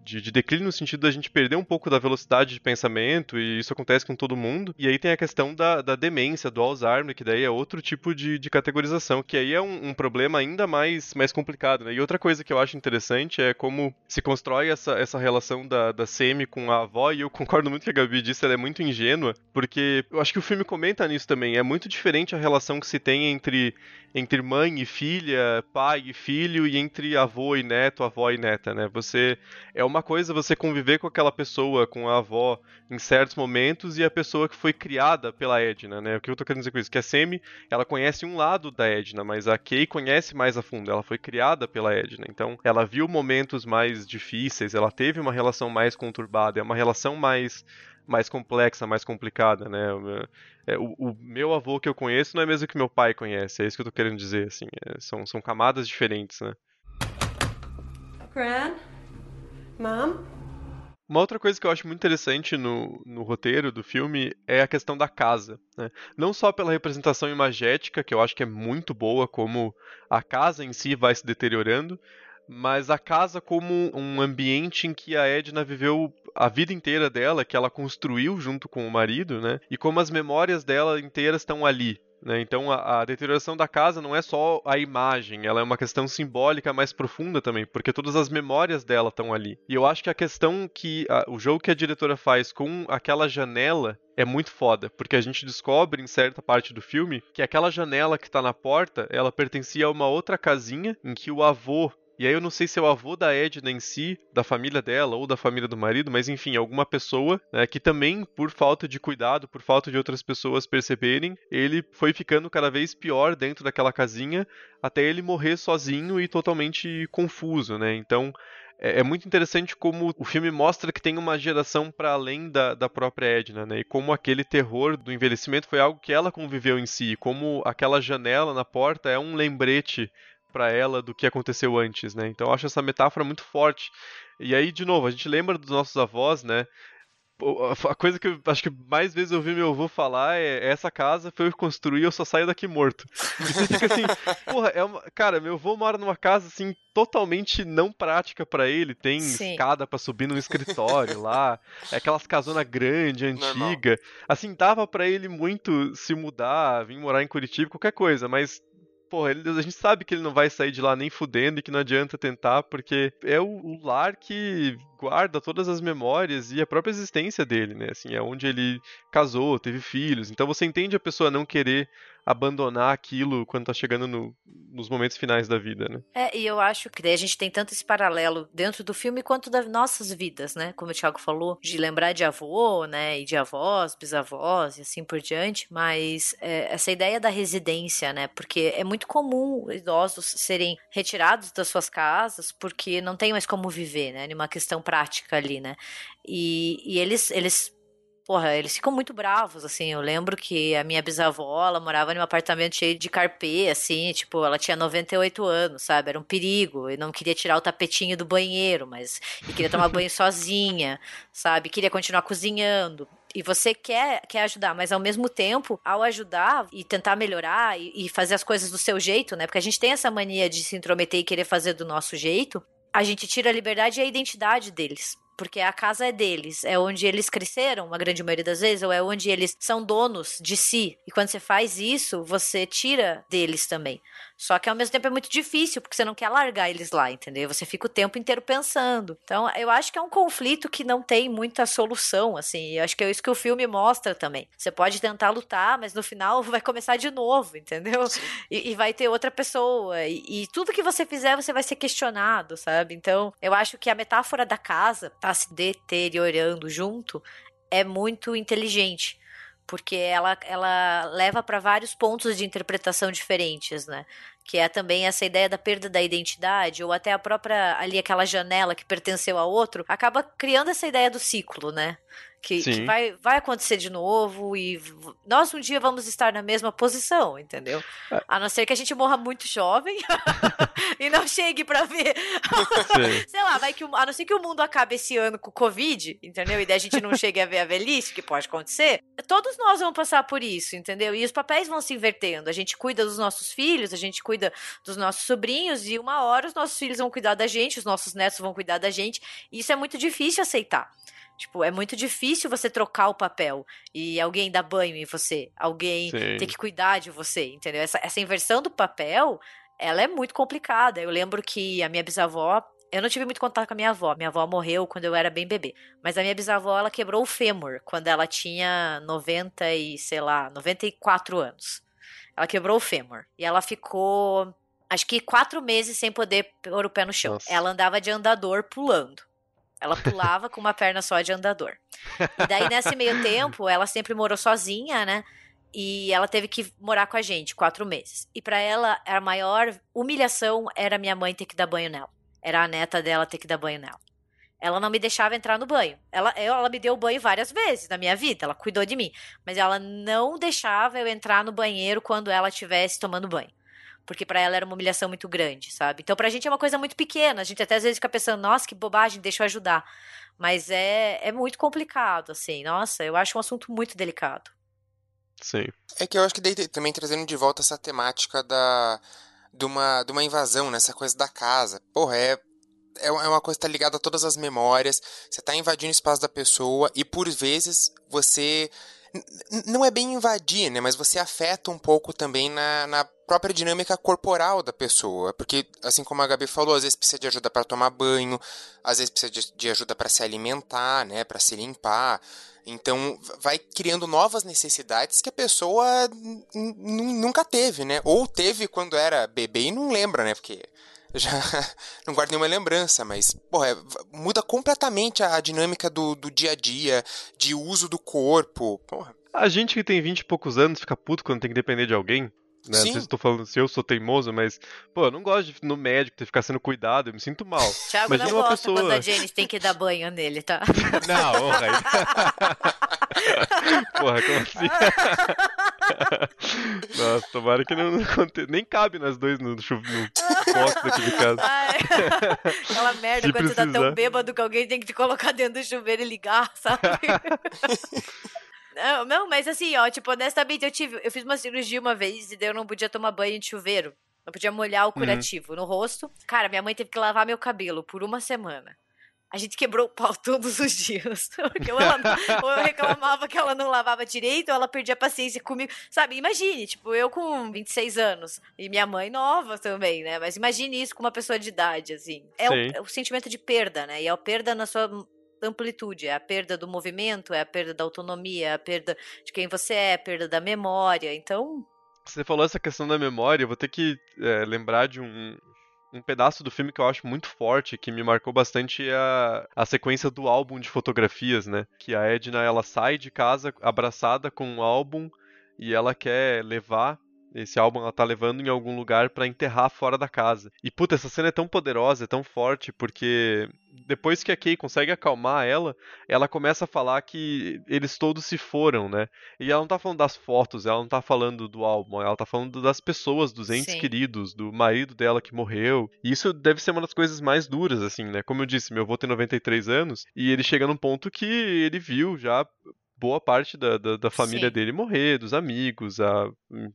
de, de, declínio no sentido da gente perder um pouco da velocidade de pensamento, e isso acontece com todo mundo. E aí tem a questão da, da demência, do Alzheimer, que daí é outro tipo de, de categorização, que aí é um, um, problema ainda mais, mais complicado. Né? E outra coisa que eu acho interessante é como se constrói essa, essa relação da, da Semi com a avó, e eu (laughs) concordo muito com a Gabi disse, ela é muito ingênua, porque eu acho que o filme comenta nisso também. É muito diferente a relação que se tem entre entre mãe e filha, pai e filho, e entre avô e neto, avó e neta, né? Você é uma coisa você conviver com aquela pessoa, com a avó, em certos momentos, e a pessoa que foi criada pela Edna, né? O que eu tô querendo dizer com isso? Que a Semi, ela conhece um lado da Edna, mas a Kay conhece mais a fundo. Ela foi criada pela Edna, então ela viu momentos mais difíceis, ela teve uma relação mais conturbada, é uma relação mais mais complexa, mais complicada, né? É, o, o, meu avô que eu conheço não é mesmo que meu pai conhece, é isso que eu tô querendo dizer, assim. É, são, são camadas diferentes, né? Gran? Mom? Uma outra coisa que eu acho muito interessante no, no roteiro do filme é a questão da casa. Né? Não só pela representação imagética, que eu acho que é muito boa, como a casa em si vai se deteriorando, mas a casa como um ambiente em que a Edna viveu a vida inteira dela, que ela construiu junto com o marido, né? E como as memórias dela inteiras estão ali. Né? Então a, a, deterioração da casa não é só a imagem, ela é uma questão simbólica mais profunda também, porque todas as memórias dela estão ali. E eu acho que a questão que a, o jogo que a diretora faz com aquela janela é muito foda, porque a gente descobre em certa parte do filme que aquela janela que está na porta, ela pertencia a uma outra casinha em que o avô e aí eu não sei se é o avô da Edna em si, da família dela ou da família do marido, mas enfim, alguma pessoa né, que também, por falta de cuidado, por falta de outras pessoas perceberem, ele foi ficando cada vez pior dentro daquela casinha até ele morrer sozinho e totalmente confuso, né? Então é, é muito interessante como o filme mostra que tem uma geração para além da, da própria Edna, né? E como aquele terror do envelhecimento foi algo que ela conviveu em si, como aquela janela na porta é um lembrete para ela do que aconteceu antes, né? Então eu acho essa metáfora muito forte. E aí, de novo, a gente lembra dos nossos avós, né? A coisa que eu acho que mais vezes eu ouvi meu avô falar é essa casa foi eu construir, eu só saio daqui morto. E você fica assim, (laughs) porra, é uma... cara, meu avô mora numa casa assim totalmente não prática para ele, tem Sim. escada para subir no escritório lá, é aquelas casona grande, antiga. Normal. Assim, dava para ele muito se mudar, vir morar em Curitiba, qualquer coisa, mas porra, ele, a gente sabe que ele não vai sair de lá nem fudendo e que não adianta tentar, porque é o, o, lar que guarda todas as memórias e a própria existência dele, né? Assim, é onde ele casou, teve filhos. Então você entende a pessoa não querer abandonar aquilo quando tá chegando no, nos momentos finais da vida, né? É, e eu acho que daí a gente tem tanto esse paralelo dentro do filme quanto das nossas vidas, né? Como o Thiago falou, de lembrar de avô, né? E de avós, bisavós e assim por diante, mas é, essa ideia da residência, né? Porque é muito comum idosos serem retirados das suas casas porque não tem mais como viver, né? Numa questão prática ali, né? E, e eles, eles porra, eles ficam muito bravos, assim. Eu lembro que a minha bisavó, ela morava num apartamento cheio de carpê, assim, tipo, ela tinha 98 anos, sabe? Era um perigo. E não queria tirar o tapetinho do banheiro, mas. E queria tomar banho (laughs) sozinha, sabe? Queria continuar cozinhando. E você quer, quer ajudar, mas ao mesmo tempo, ao ajudar e tentar melhorar e, e fazer as coisas do seu jeito, né? Porque a gente tem essa mania de se intrometer e querer fazer do nosso jeito, a gente tira a liberdade e a identidade deles porque a casa é deles, é onde eles cresceram, a grande maioria das vezes, ou é onde eles são donos de si. E quando você faz isso, você tira deles também. Só que ao mesmo tempo é muito difícil, porque você não quer largar eles lá, entendeu? Você fica o tempo inteiro pensando. Então, eu acho que é um conflito que não tem muita solução, assim. Eu acho que é isso que o filme mostra também. Você pode tentar lutar, mas no final (laughs) vai começar de novo, entendeu? E, e, vai ter outra pessoa. E, e, tudo que você fizer, você vai ser questionado, sabe? Então, eu acho que a metáfora da casa tá se deteriorando junto é muito inteligente porque ela, ela leva para vários pontos de interpretação diferentes, né? Que é também essa ideia da perda da identidade, ou até a própria ali aquela janela que pertenceu a outro, acaba criando essa ideia do ciclo, né? Que, que, vai, vai acontecer de novo e nós um dia vamos estar na mesma posição, entendeu? É. A não ser que a gente morra muito jovem (laughs) e não chegue para ver. (laughs) Sei lá, vai que o, a não ser que o mundo acabe esse ano com o Covid, entendeu? E daí a gente não chegue a ver a velhice, que pode acontecer. Todos nós vamos passar por isso, entendeu? E os papéis vão se invertendo. A gente cuida dos nossos filhos, a gente cuida dos nossos sobrinhos e uma hora os nossos filhos vão cuidar da gente, os nossos netos vão cuidar da gente. E isso é muito difícil aceitar. Tipo, é muito difícil você trocar o papel e alguém dar banho em você, alguém Sim. ter que cuidar de você, entendeu? Essa, essa inversão do papel, ela é muito complicada. Eu lembro que a minha bisavó, eu não tive muito contato com a minha avó. Minha avó morreu quando eu era bem bebê. Mas a minha bisavó, ela quebrou o fêmur quando ela tinha 90 e, sei lá, 94 anos. Ela quebrou o fêmur. E ela ficou, acho que quatro meses sem poder pôr o pé no chão. Nossa. Ela andava de andador pulando. Ela pulava com uma perna só de andador. E daí, nesse meio (laughs) tempo, ela sempre morou sozinha, né? E ela teve que morar com a gente quatro meses. E para ela, a maior humilhação era minha mãe ter que dar banho nela. Era a neta dela ter que dar banho nela. ela não me deixava entrar no banho. Ela, ela me deu banho várias vezes na minha vida, ela cuidou de mim. Mas ela não deixava eu entrar no banheiro quando ela estivesse tomando banho. Porque para ela era uma humilhação muito grande, sabe? Então pra gente é uma coisa muito pequena. A gente até às vezes fica pensando, nossa, que bobagem, deixa eu ajudar. Mas é, é muito complicado, assim. Nossa, eu acho um assunto muito delicado. Sim. É que eu acho que daí, também trazendo de volta essa temática da de uma, de uma invasão, né? coisa da casa. Porra, é é, é uma coisa que tá ligada a todas as memórias. Você tá invadindo o espaço da pessoa e por vezes você não é bem invadir, né? Mas você afeta um pouco também na, na própria dinâmica corporal da pessoa. Porque, assim como a Gabi falou, às vezes precisa de ajuda para tomar banho, às vezes precisa de, de ajuda para se alimentar, né? Para se limpar. Então, vai criando novas necessidades que a pessoa nunca teve, né? Ou teve quando era bebê e não lembra, né? Porque (laughs) já não guardo nenhuma lembrança, mas, porra, é, muda completamente a dinâmica do, do dia a dia, de uso do corpo, porra. A gente que tem 20 e poucos anos fica puto quando tem que depender de alguém. Né? Não sei se tô falando se eu sou teimoso, mas, pô, eu não gosto de no médico, ter que ficar sendo cuidado, eu me sinto mal. (laughs) Thiago Imagina não gosta pessoa... quando a Janice tem que dar banho nele, tá? (laughs) Não, porra. (laughs) porra, como assim? Nossa, tomara que não aconteça. Nem cabe nós dois no, no, no box daqui de casa. Ai, aquela merda Se quando precisar. você tá tão bêbado que alguém tem que te colocar dentro do chuveiro e ligar, sabe? Não, não, mas assim, ó, tipo, honestamente, eu tive. Eu fiz uma cirurgia uma vez e daí eu não podia tomar banho de chuveiro. Não podia molhar o uhum. curativo uhum. no rosto. Cara, minha mãe teve que lavar meu cabelo por uma semana. A gente quebrou o pau (laughs) todos os dias. (laughs) Porque ou, ela, ou eu reclamava que ela não lavava direito, ou ela perdia a paciência comigo. Sabe, imagine, tipo, eu com 26 anos e minha mãe nova também, né? Mas imagine isso com uma pessoa de idade, assim. É o, é o, sentimento de perda, né? E é a perda na sua amplitude, é a perda do movimento, é a perda da autonomia, é a perda de quem você é, a perda da memória. Então, você falou essa questão da memória, eu vou ter que é, lembrar de um, um pedaço do filme que eu acho muito forte, que me marcou bastante, é a, a sequência do álbum de fotografias, né? Que a Edna, ela sai de casa abraçada com um álbum e ela quer levar esse álbum ela tá levando em algum lugar para enterrar fora da casa. E puta, essa cena é tão poderosa, é tão forte, porque depois que a Kay consegue acalmar ela, ela começa a falar que eles todos se foram, né? E ela não tá falando das fotos, ela não tá falando do álbum, ela tá falando das pessoas, dos entes Sim. queridos, do marido dela que morreu. E isso deve ser uma das coisas mais duras, assim, né? Como eu disse, meu avô tem 93 anos e ele chega num ponto que ele viu já boa parte da, da, da família Sim. dele morrer, dos amigos, a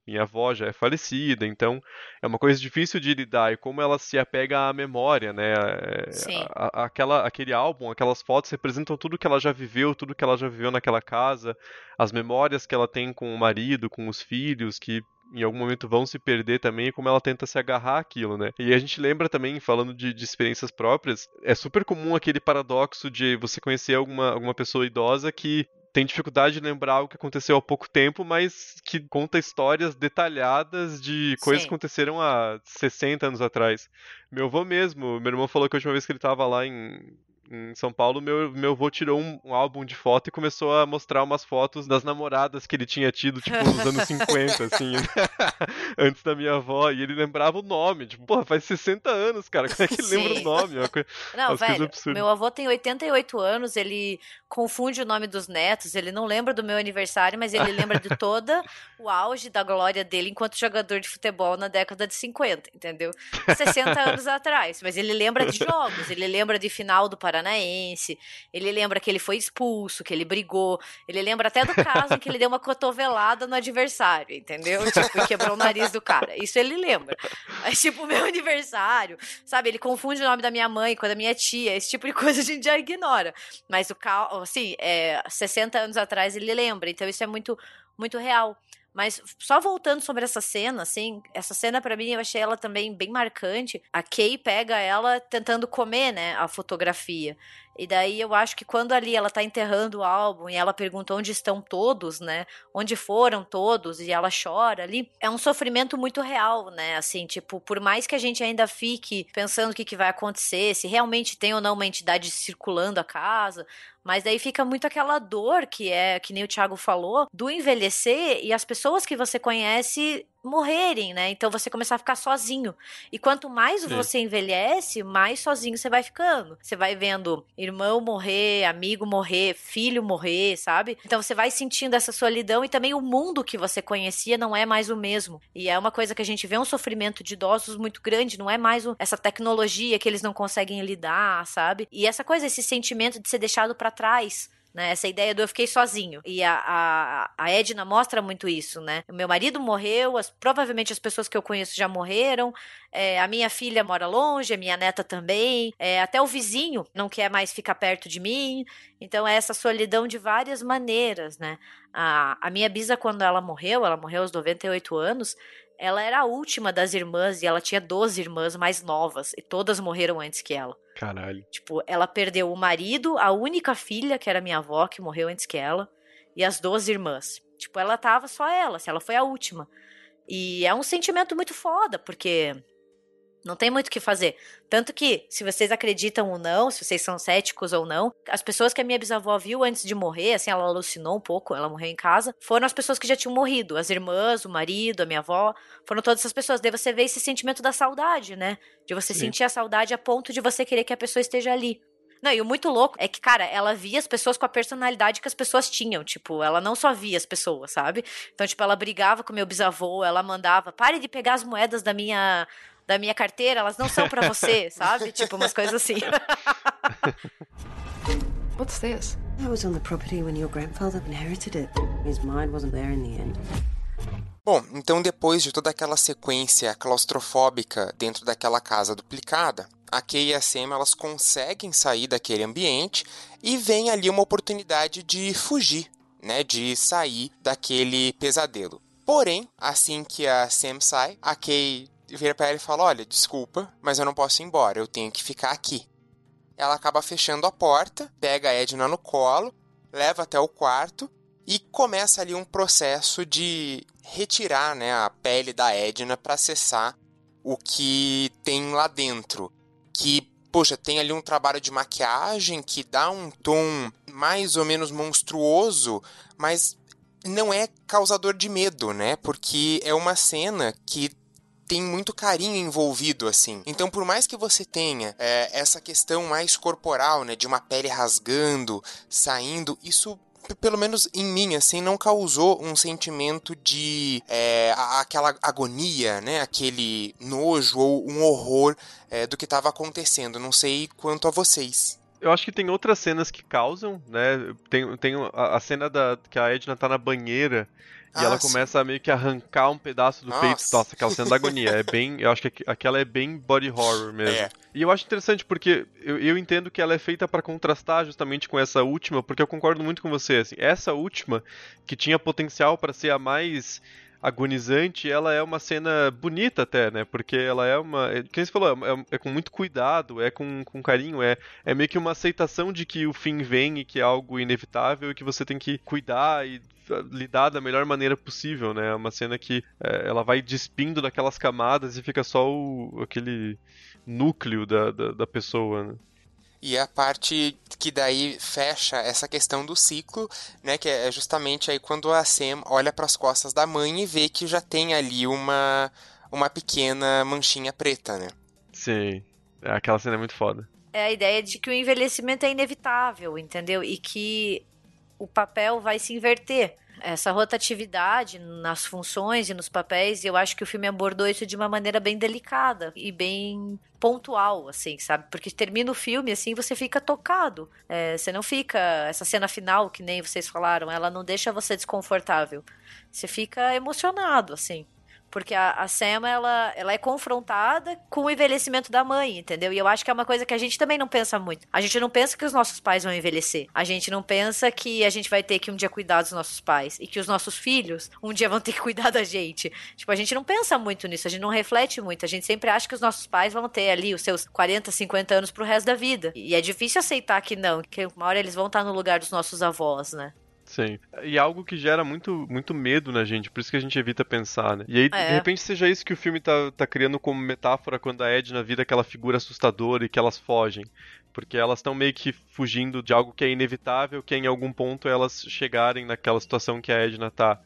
minha avó já é falecida, então é uma coisa difícil de lidar e como ela se apega à memória, né? É, a, a, aquela, aquele álbum, aquelas fotos representam tudo que ela já viveu, tudo que ela já viveu naquela casa, as memórias que ela tem com o marido, com os filhos, que em algum momento vão se perder também, como ela tenta se agarrar àquilo, né? E a gente lembra também, falando de, de, experiências próprias, é super comum aquele paradoxo de você conhecer alguma, alguma pessoa idosa que tem dificuldade de lembrar algo que aconteceu há pouco tempo, mas que conta histórias detalhadas de coisas Sim. que aconteceram há 60 anos atrás. Meu avô mesmo, meu irmão falou que a última vez que ele estava lá em, em São Paulo, meu, meu avô tirou um, um, álbum de foto e começou a mostrar umas fotos das namoradas que ele tinha tido, tipo, nos anos (laughs) 50, assim, (laughs) antes da minha avó, e ele lembrava o nome, tipo, porra, faz 60 anos, cara, como é que ele (laughs) lembra o nome? Uma coisa, não, velho, meu avô tem 88 anos, ele confunde o nome dos netos, ele não lembra do meu aniversário, mas ele lembra de toda o auge da glória dele enquanto jogador de futebol na década de 50, entendeu? 60 anos atrás, mas ele lembra de jogos, ele lembra de final do Paraná Paranaense. Ele lembra que ele foi expulso, que ele brigou. Ele lembra até do caso em que ele deu uma cotovelada no adversário, entendeu? Tipo, quebrou o nariz do cara. Isso ele lembra. Mas, tipo, meu (laughs) aniversário, sabe? Ele confunde o nome da minha mãe com a da minha tia. Esse tipo de coisa a gente já ignora. Mas o cal, assim, é, 60 anos atrás ele lembra. Então isso é muito, muito real. Mas só voltando sobre essa cena, assim, essa cena para mim eu achei ela também bem marcante. A Kay pega ela tentando comer, né, a fotografia. E daí eu acho que quando ali ela tá enterrando o álbum e ela pergunta onde estão todos, né? Onde foram todos e ela chora ali, é um sofrimento muito real, né? Assim, tipo, por mais que a gente ainda fique pensando o que, que vai acontecer, se realmente tem ou não uma entidade circulando a casa, mas daí fica muito aquela dor que é, que nem o Thiago falou, do envelhecer e as pessoas que você conhece morrerem, né? Então você começar a ficar sozinho. E quanto mais Sim. você envelhece, mais sozinho você vai ficando. Você vai vendo irmão morrer, amigo morrer, filho morrer, sabe? Então você vai sentindo essa solidão e também o mundo que você conhecia não é mais o mesmo. E é uma coisa que a gente vê um sofrimento de idosos muito grande, não é mais essa tecnologia que eles não conseguem lidar, sabe? E essa coisa, esse sentimento de ser deixado para trás né? Essa ideia do eu fiquei sozinho. E a, a, a Edna mostra muito isso, né? O meu marido morreu, as, provavelmente as pessoas que eu conheço já morreram, é, a minha filha mora longe, a minha neta também, é, até o vizinho não quer mais ficar perto de mim. Então é essa solidão de várias maneiras, né? A, a minha bisa, quando ela morreu, ela morreu aos 98 anos, ela era a última das irmãs e ela tinha 12 irmãs mais novas e todas morreram antes que ela. Caralho. Tipo, ela perdeu o marido, a única filha, que era minha avó, que morreu antes que ela, e as 12 irmãs. Tipo, ela tava só ela, ela foi a última. E é um sentimento muito foda, porque não tem muito o que fazer. Tanto que, se vocês acreditam ou não, se vocês são céticos ou não, as pessoas que a minha bisavó viu antes de morrer, assim, ela alucinou um pouco, ela morreu em casa, foram as pessoas que já tinham morrido. As irmãs, o marido, a minha avó, foram todas essas pessoas. Daí você vê esse sentimento da saudade, né? De você Sim. sentir a saudade a ponto de você querer que a pessoa esteja ali. Não, e o muito louco é que, cara, ela via as pessoas com a personalidade que as pessoas tinham. Tipo, ela não só via as pessoas, sabe? Então, tipo, ela brigava com meu bisavô, ela mandava, pare de pegar as moedas da minha da minha carteira, elas não são para você, (laughs) sabe? Tipo, umas coisas assim. (laughs) What's this? I was on the property when your grandfather inherited it. His mind wasn't there in the end. Bom, então depois de toda aquela sequência claustrofóbica dentro daquela casa duplicada, a Kay e a Sam elas conseguem sair daquele ambiente e vem ali uma oportunidade de fugir, né, de sair daquele pesadelo. Porém, assim que a Sam sai, a Kay vira pra ela e fala: Olha, desculpa, mas eu não posso ir embora, eu tenho que ficar aqui. Ela acaba fechando a porta, pega a Edna no colo, leva até o quarto e começa ali um processo de retirar né, a pele da Edna para acessar o que tem lá dentro. Que, poxa, tem ali um trabalho de maquiagem que dá um tom mais ou menos monstruoso, mas não é causador de medo, né? Porque é uma cena que tem muito carinho envolvido, assim. Então, por mais que você tenha é, essa questão mais corporal, né, de uma pele rasgando, saindo, isso pelo menos em mim, assim, não causou um sentimento de é, aquela agonia, né? Aquele nojo ou um horror é, do que estava acontecendo. Não sei quanto a vocês. Eu acho que tem outras cenas que causam, né? Tem, tem a, a cena da que a Edna tá na banheira e ah, ela começa sim. a meio que arrancar um pedaço do Nossa. peito. Nossa, aquela cena da agonia. É bem. Eu acho que aquela é bem body horror mesmo. É. E eu acho interessante porque eu, eu entendo que ela é feita para contrastar justamente com essa última, porque eu concordo muito com você. Assim, essa última, que tinha potencial para ser a mais agonizante, ela é uma cena bonita até, né? Porque ela é uma. É, quem você falou, é, é, com muito cuidado, é com, com carinho, é, é meio que uma aceitação de que o fim vem e que é algo inevitável e que você tem que cuidar e lidar da melhor maneira possível, né? É uma cena que é, ela vai despindo daquelas camadas e fica só o, aquele núcleo da, da, da pessoa, né? E a parte que daí fecha essa questão do ciclo, né, que é justamente aí quando a Sam olha para as costas da mãe e vê que já tem ali uma uma pequena manchinha preta, né? Sim. Aquela cena é muito foda. É a ideia de que o envelhecimento é inevitável, entendeu? E que o papel vai se inverter essa rotatividade nas funções e nos papéis, e eu acho que o filme abordou isso de uma maneira bem delicada e bem pontual, assim, sabe? Porque termina o filme, assim, você fica tocado. É, você não fica. Essa cena final, que nem vocês falaram, ela não deixa você desconfortável. Você fica emocionado, assim. Porque a, a Sam, ela, ela é confrontada com o envelhecimento da mãe, entendeu? E eu acho que é uma coisa que a gente também não pensa muito. A gente não pensa que os nossos pais vão envelhecer. A gente não pensa que a gente vai ter que um dia cuidar dos nossos pais. E que os nossos filhos um dia vão ter que cuidar da gente. Tipo, a gente não pensa muito nisso. A gente não reflete muito. A gente sempre acha que os nossos pais vão ter ali os seus 40, 50 anos pro resto da vida. E é difícil aceitar que não. Que uma hora eles vão estar no lugar dos nossos avós, né? Sim. E algo que gera muito, muito medo na gente, por isso que a gente evita pensar, né? E aí, é. de repente, seja isso que o filme tá, tá criando como metáfora quando a Edna vira aquela figura assustadora e que elas fogem. Porque elas estão meio que fugindo de algo que é inevitável, que é em algum ponto elas chegarem naquela situação que a Edna tá.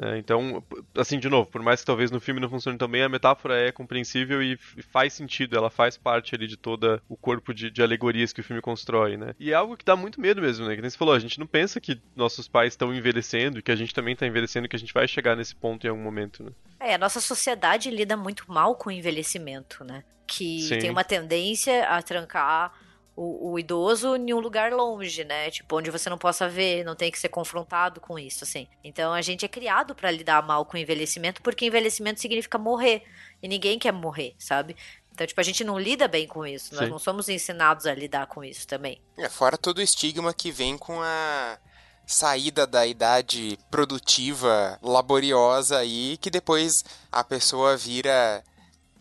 É, então, assim, de novo, por mais que talvez no filme não funcione tão bem, a metáfora é compreensível e faz sentido, ela faz parte ali de todo o corpo de, de, alegorias que o filme constrói, né? E é algo que dá muito medo mesmo, né? Que nem você falou, a gente não pensa que nossos pais estão envelhecendo e que a gente também está envelhecendo e que a gente vai chegar nesse ponto em algum momento, né? É, a nossa sociedade lida muito mal com o envelhecimento, né? Que Sim. tem uma tendência a trancar o, o, idoso em um lugar longe, né? Tipo, onde você não possa ver, não tem que ser confrontado com isso, assim. Então a gente é criado para lidar mal com o envelhecimento, porque envelhecimento significa morrer. E ninguém quer morrer, sabe? Então, tipo, a gente não lida bem com isso. Sim. Nós não somos ensinados a lidar com isso também. É, fora todo o estigma que vem com a saída da idade produtiva, laboriosa aí, que depois a pessoa vira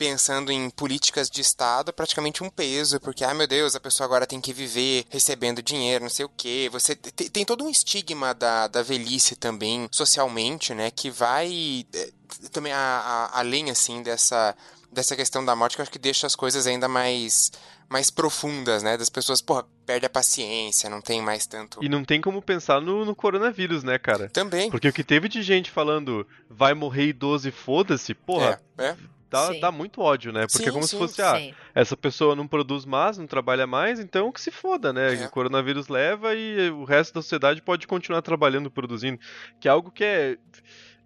pensando em políticas de Estado, praticamente um peso, porque, ah, meu Deus, a pessoa agora tem que viver recebendo dinheiro, não sei o quê. Você tem todo um estigma da, da velhice também, socialmente, né, que vai eh, também a, a, além, assim, dessa, dessa questão da morte, que eu acho que deixa as coisas ainda mais mais profundas, né? Das pessoas, porra, perde a paciência, não tem mais tanto. E não tem como pensar no, no coronavírus, né, cara? Também. Porque o que teve de gente falando vai morrer idoso e foda-se, porra. É, é dá, dá muito ódio, né? Porque sim, é como sim, se fosse, ah, sim. essa pessoa não produz mais, não trabalha mais, então que se foda, né? É. O coronavírus leva e o resto da sociedade pode continuar trabalhando, produzindo. Que é algo que é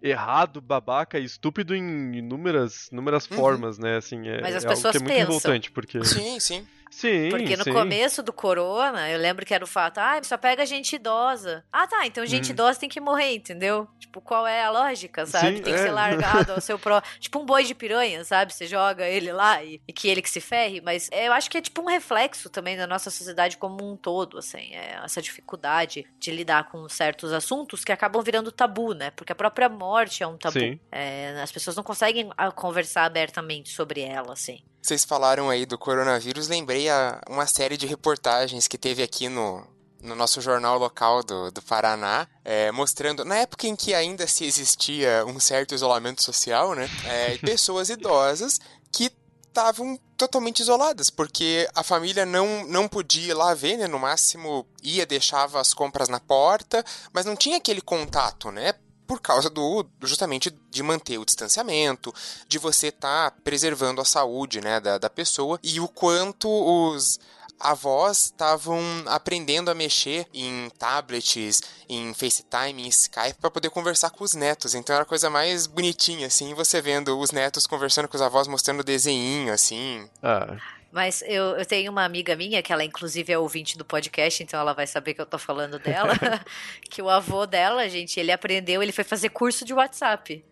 errado, babaca e estúpido em inúmeras, inúmeras uhum. formas, né? Assim, é, Mas as é pessoas algo que é muito pensam. revoltante, porque... Sim, sim. Sim, Porque no sim. começo do corona, eu lembro que era o fato, ah, só pega gente idosa. Ah, tá, então gente hum. idosa tem que morrer, entendeu? Tipo, qual é a lógica, sabe? Sim, tem que ser é. largado ao seu (laughs) pró. Tipo um boi de piranha, sabe? Você joga ele lá e, e, que ele que se ferre, mas eu acho que é tipo um reflexo também da nossa sociedade como um todo, assim, é essa dificuldade de lidar com certos assuntos que acabam virando tabu, né? Porque a própria morte é um tabu. É, as pessoas não conseguem ah, conversar abertamente sobre ela, assim. Vocês falaram aí do coronavírus, lembrei a, uma série de reportagens que teve aqui no, no nosso jornal local do, do Paraná, é, mostrando, na época em que ainda se existia um certo isolamento social, né? É, (laughs) pessoas idosas que estavam totalmente isoladas, porque a família não, não podia ir lá ver, né? No máximo ia, deixava as compras na porta, mas não tinha aquele contato, né? Por causa do justamente de manter o distanciamento, de você estar tá preservando a saúde né, da, da pessoa e o quanto os avós estavam aprendendo a mexer em tablets, em FaceTime, em Skype para poder conversar com os netos. Então era a coisa mais bonitinha assim, você vendo os netos conversando com os avós, mostrando desenho assim. Ah. Mas eu, eu tenho uma amiga minha, que ela inclusive é ouvinte do podcast, então ela vai saber que eu tô falando dela. (laughs) que o avô dela, gente, ele aprendeu, ele foi fazer curso de WhatsApp.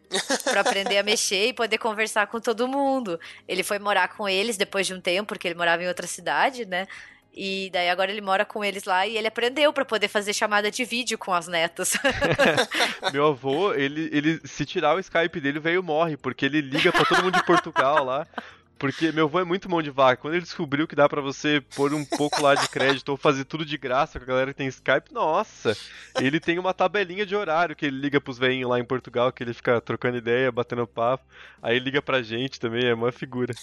para aprender a mexer e poder conversar com todo mundo. Ele foi morar com eles depois de um tempo, porque ele morava em outra cidade, né? E daí agora ele mora com eles lá e ele aprendeu para poder fazer chamada de vídeo com as netas. (laughs) Meu avô, ele, ele se tirar o Skype dele, veio morre, porque ele liga para todo mundo de Portugal lá. Porque meu avô é muito mão de vaca. Quando ele descobriu que dá para você pôr um pouco lá de crédito ou fazer tudo de graça com a galera que tem Skype, nossa! Ele tem uma tabelinha de horário que ele liga pros veinhos lá em Portugal, que ele fica trocando ideia, batendo papo. Aí liga pra gente também, é uma figura.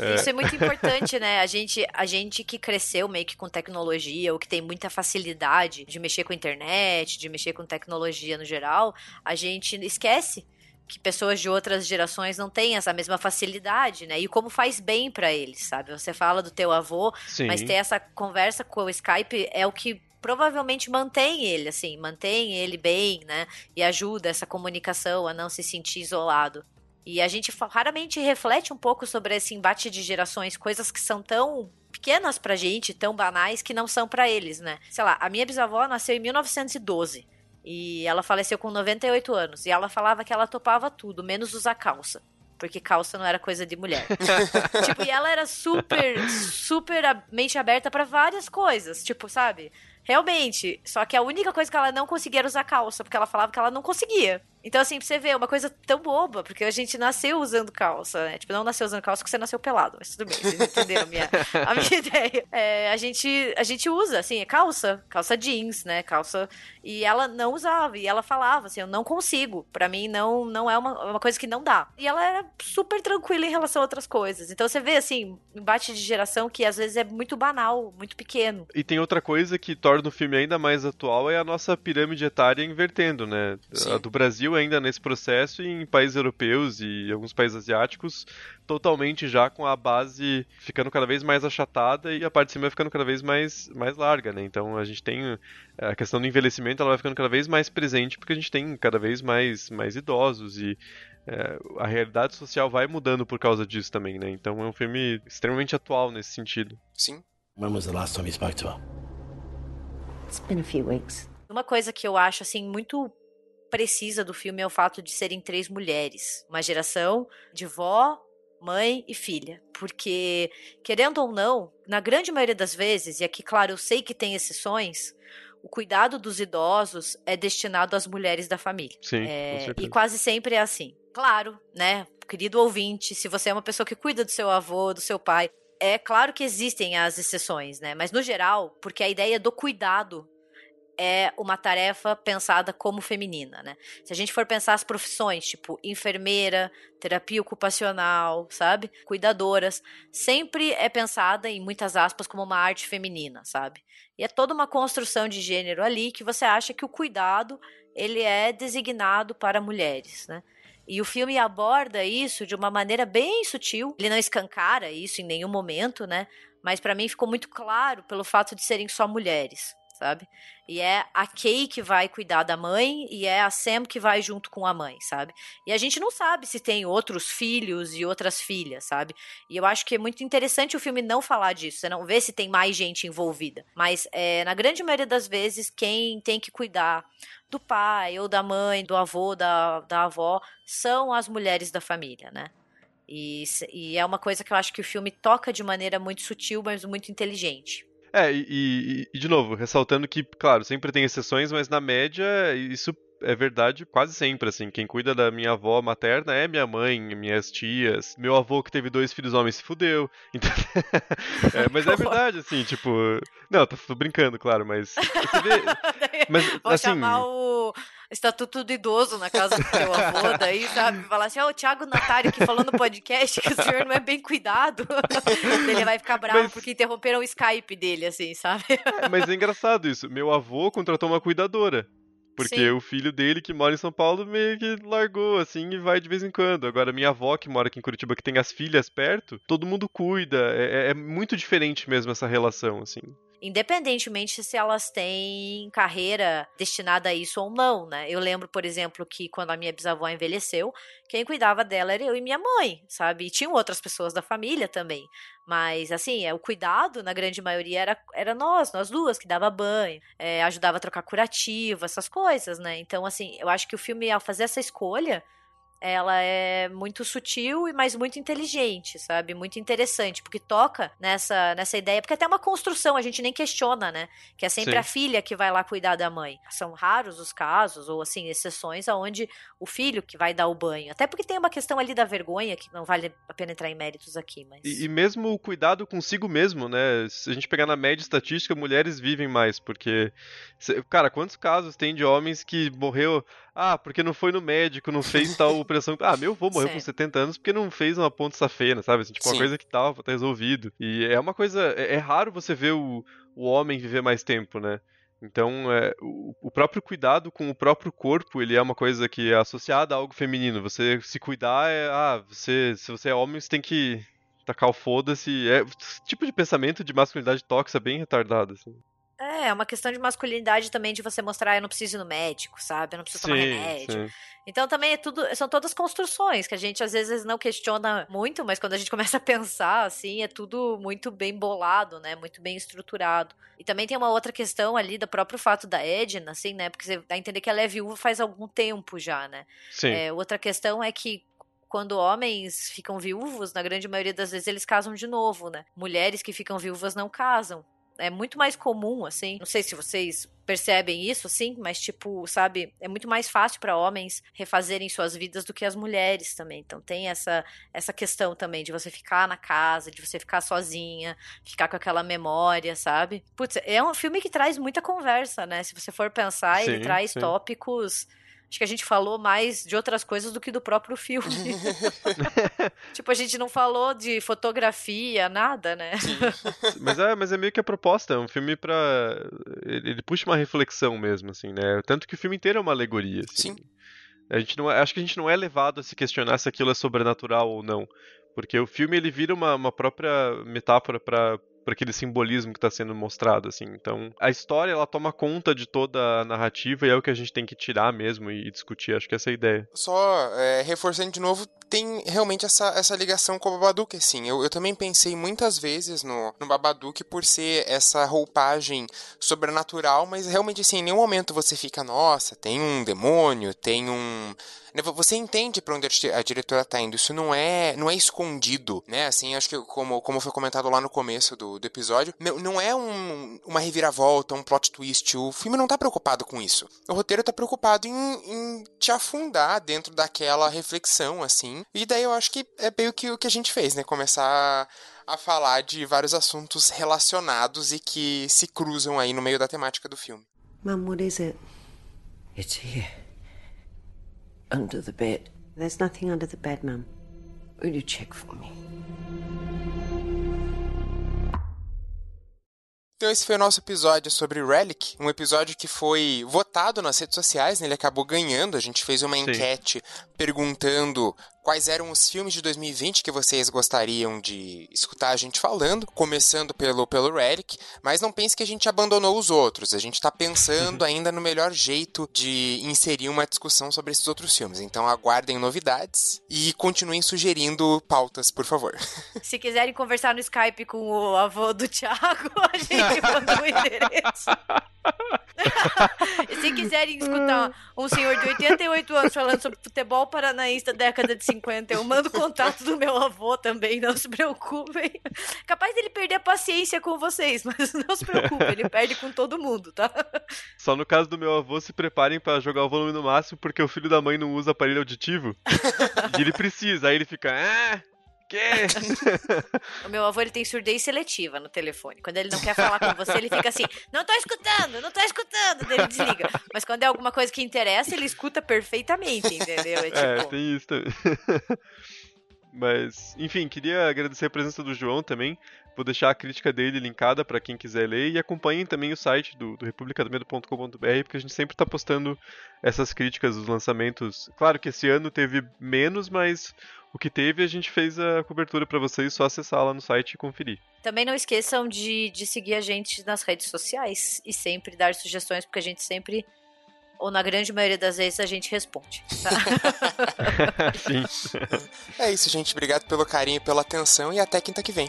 É. Isso é muito importante, né? A gente, a gente que cresceu meio que com tecnologia, ou que tem muita facilidade de mexer com internet, de mexer com tecnologia no geral, a gente esquece que pessoas de outras gerações não têm essa mesma facilidade, né? E como faz bem para eles, sabe? Você fala do teu avô, Sim. mas ter essa conversa com o Skype é o que provavelmente mantém ele, assim, mantém ele bem, né? E ajuda essa comunicação a não se sentir isolado. E a gente raramente reflete um pouco sobre esse embate de gerações, coisas que são tão pequenas pra gente, tão banais que não são para eles, né? Sei lá, a minha bisavó nasceu em 1912. E ela faleceu com 98 anos. E ela falava que ela topava tudo, menos usar calça. Porque calça não era coisa de mulher. (laughs) tipo, e ela era super, super mente aberta para várias coisas. Tipo, sabe? Realmente. Só que a única coisa que ela não conseguia era usar calça, porque ela falava que ela não conseguia. Então, assim, pra você ver, uma coisa tão boba, porque a gente nasceu usando calça, né? Tipo, não nasceu usando calça porque você nasceu pelado, mas tudo bem, vocês entenderam a minha, a minha (laughs) ideia. É, a, gente, a gente usa, assim, é calça, calça jeans, né? Calça. E ela não usava, e ela falava, assim, eu não consigo. para mim, não, não é uma, uma coisa que não dá. E ela era super tranquila em relação a outras coisas. Então, você vê, assim, embate de geração que às vezes é muito banal, muito pequeno. E tem outra coisa que torna o filme ainda mais atual, é a nossa pirâmide etária invertendo, né? Sim. A do Brasil Brasil ainda nesse processo e em países europeus e alguns países asiáticos totalmente já com a base ficando cada vez mais achatada e a parte de cima ficando cada vez mais, mais larga, né? Então a gente tem eh, a questão do envelhecimento, ela vai ficando cada vez mais presente porque a gente tem cada vez mais, mais idosos e é, a realidade social vai mudando por causa disso também, né? Então é um filme extremamente atual nesse sentido. Sim. When was the last time you spoke to her? It's been a few weeks. Uma coisa que eu acho assim muito precisa do filme é o fato de serem três mulheres, uma geração de vó, mãe e filha, porque querendo ou não, na grande maioria das vezes, e aqui claro, eu sei que tem exceções, o cuidado dos idosos é destinado às mulheres da família. Sim, é, e quase sempre é assim. Claro, né, querido ouvinte, se você é uma pessoa que cuida do seu avô, do seu pai, é claro que existem as exceções, né? Mas no geral, porque a ideia do cuidado é uma tarefa pensada como feminina, né? Se a gente for pensar as profissões, tipo enfermeira, terapia ocupacional, sabe? Cuidadoras, sempre é pensada em muitas aspas como uma arte feminina, sabe? E é toda uma construção de gênero ali que você acha que o cuidado ele é designado para mulheres, né? E o filme aborda isso de uma maneira bem sutil. Ele não escancara isso em nenhum momento, né? Mas para mim ficou muito claro pelo fato de serem só mulheres sabe? E é a Kay que vai cuidar da mãe e é a Sam que vai junto com a mãe, sabe? E a gente não sabe se tem outros filhos e outras filhas, sabe? E eu acho que é muito interessante o filme não falar disso, você não vê se tem mais gente envolvida. Mas é, na grande maioria das vezes, quem tem que cuidar do pai ou da mãe, do avô, da, da avó, são as mulheres da família, né? E, e é uma coisa que eu acho que o filme toca de maneira muito sutil, mas muito inteligente. É, e, e, e, de novo, ressaltando que, claro, sempre tem exceções, mas na média isso é verdade quase sempre, assim. Quem cuida da minha avó materna é minha mãe, minhas tias. Meu avô que teve dois filhos homens se fudeu. (laughs) Então... é, mas é (laughs) verdade, assim, tipo. Não, tô brincando, claro, mas. Vê... (laughs) mas, Vou assim... chamar o estatuto do idoso na casa do teu avô, daí, sabe? Falar assim, ó, oh, o Thiago Natário que falou no podcast que o senhor não é bem cuidado. ele vai ficar bravo mas... porque interromperam o Skype dele, assim, sabe? É, mas é engraçado isso. Meu avô contratou uma cuidadora. Porque Sim. o filho dele, que mora em São Paulo, meio que largou, assim, e vai de vez em quando. Agora, minha avó, que mora aqui em Curitiba, que tem as filhas perto, todo mundo cuida. É, é, é muito diferente mesmo essa relação, assim independentemente se elas têm carreira destinada a isso ou não, né? Eu lembro, por exemplo, que quando a minha bisavó envelheceu, quem cuidava dela era eu e minha mãe, sabe? E tinham outras pessoas da família também. Mas, assim, é, o cuidado, na grande maioria, era, era nós, nós duas, que dava banho, é, ajudava a trocar curativo, essas coisas, né? Então, assim, eu acho que o filme, ao fazer essa escolha, ela é muito sutil e mas muito inteligente, sabe? Muito interessante, porque toca nessa nessa ideia, porque até uma construção, a gente nem questiona, né? Que é sempre Sim. a filha que vai lá cuidar da mãe. São raros os casos ou assim exceções aonde o filho que vai dar o banho. Até porque tem uma questão ali da vergonha que não vale a pena entrar em méritos aqui, mas E, e mesmo o cuidado consigo mesmo, né? Se a gente pegar na média estatística, mulheres vivem mais, porque cara, quantos casos tem de homens que morreu ah, porque não foi no médico, não fez tal (laughs) operação. Ah, meu avô morreu com 70 anos porque não fez uma ponte safena, sabe? Assim, tipo, Sim. uma coisa que tava, tá resolvido. E é uma coisa. É, é raro você ver o, o homem viver mais tempo, né? Então, é, o, o, próprio cuidado com o próprio corpo, ele é uma coisa que é associada a algo feminino. Você se cuidar é, ah, você, se você é homem, você tem que tacar o foda-se. É tipo de pensamento de masculinidade tóxica bem retardado, assim. É, é uma questão de masculinidade também de você mostrar eu não preciso ir no médico, sabe? Eu não preciso sim, tomar remédio. Sim. Então também é tudo, são todas construções que a gente às vezes não questiona muito, mas quando a gente começa a pensar assim, é tudo muito bem bolado, né? Muito bem estruturado. E também tem uma outra questão ali do próprio fato da Edna, assim, né? Porque você dá a entender que ela é viúva faz algum tempo já, né? Sim. É, outra questão é que quando homens ficam viúvos, na grande maioria das vezes eles casam de novo, né? Mulheres que ficam viúvas não casam é muito mais comum, assim. Não sei se vocês percebem isso, assim, mas, tipo, sabe, é muito mais fácil para homens refazerem suas vidas do que as mulheres também. Então, tem essa, essa questão também de você ficar na casa, de você ficar sozinha, ficar com aquela memória, sabe? Putz, é um filme que traz muita conversa, né? Se você for pensar, sim, ele traz sim. tópicos Acho que a gente falou mais de outras coisas do que do próprio filme. (laughs) tipo, a gente não falou de fotografia, nada, né? mas, é, mas é meio que a proposta, é um filme pra. Ele, ele, puxa uma reflexão mesmo, assim, né? Tanto que o filme inteiro é uma alegoria. Assim. Sim. A gente não, é, acho que a gente não é levado a se questionar se aquilo é sobrenatural ou não. Porque o filme ele vira uma, uma própria metáfora para para aquele simbolismo que está sendo mostrado, assim. Então, a história ela toma conta de toda a narrativa e é o que a gente tem que tirar mesmo e discutir. Acho que essa é a ideia. Só é, reforçando de novo, tem realmente essa, essa ligação com o Babadook, assim. Eu, eu também pensei muitas vezes no, no Babadook por ser essa roupagem sobrenatural, mas realmente, assim, em nenhum momento você fica, nossa, tem um demônio, tem um você entende para onde a diretora está indo. Isso não é, não é escondido, né? Assim, acho que como, como foi comentado lá no começo do, do episódio, não, é um, uma reviravolta, um plot twist. O filme não está preocupado com isso. O roteiro está preocupado em, em te afundar dentro daquela reflexão, assim. E daí eu acho que é meio que o que a gente fez, né? Começar a falar de vários assuntos relacionados e que se cruzam aí no meio da temática do filme. Mum, what is it? It's here. Under the bed. There's nothing under the bed, Mum. Will you check for me? Então esse foi o nosso episódio sobre Relic, um episódio que foi votado nas redes sociais, né? ele acabou ganhando, a gente fez uma Sim. enquete perguntando quais eram os filmes de 2020 que vocês gostariam de escutar a gente falando, começando pelo, pelo Relic, mas não pense que a gente abandonou os outros, a gente está pensando (laughs) ainda no melhor jeito de inserir uma discussão sobre esses outros filmes, então aguardem novidades e continuem sugerindo pautas, por favor. (laughs) Se quiserem conversar no Skype com o avô do Thiago, (laughs) a gente manda o endereço. Se quiserem escutar um senhor de 88 anos falando sobre futebol paranaísta década de 50, eu mando contato do meu avô também, não se preocupem. Capaz dele perder a paciência com vocês, mas (laughs) não se preocupem, ele perde com todo mundo, tá? Só no caso do meu avô, se preparem para jogar o volume no máximo, porque o filho da mãe não usa aparelho auditivo. (laughs) e ele precisa, aí ele fica, ah, quê? (laughs) o meu avô ele tem surdez seletiva no telefone. Quando ele não quer falar com você, ele fica assim: não tô escutando, não tô escutando. Daí ele desliga. Mas quando é alguma coisa que interessa, ele escuta perfeitamente, entendeu? É, (laughs) é tipo... é tem isso também. (laughs) Mas, enfim, queria agradecer a presença do João também. Vou deixar a crítica dele linkada para quem quiser ler e acompanhem também o site do, do republicadomedo.com.br, porque a gente sempre está postando essas críticas dos lançamentos. Claro que esse ano teve menos, mas o que teve a gente fez a cobertura para vocês, só acessar lá no site e conferir. Também não esqueçam de, de seguir a gente nas redes sociais e sempre dar sugestões, porque a gente sempre ou na grande maioria das vezes a gente responde. Tá? (laughs) (laughs) (laughs) Sim. É isso, gente. Obrigado pelo carinho, pela atenção e até quinta que vem.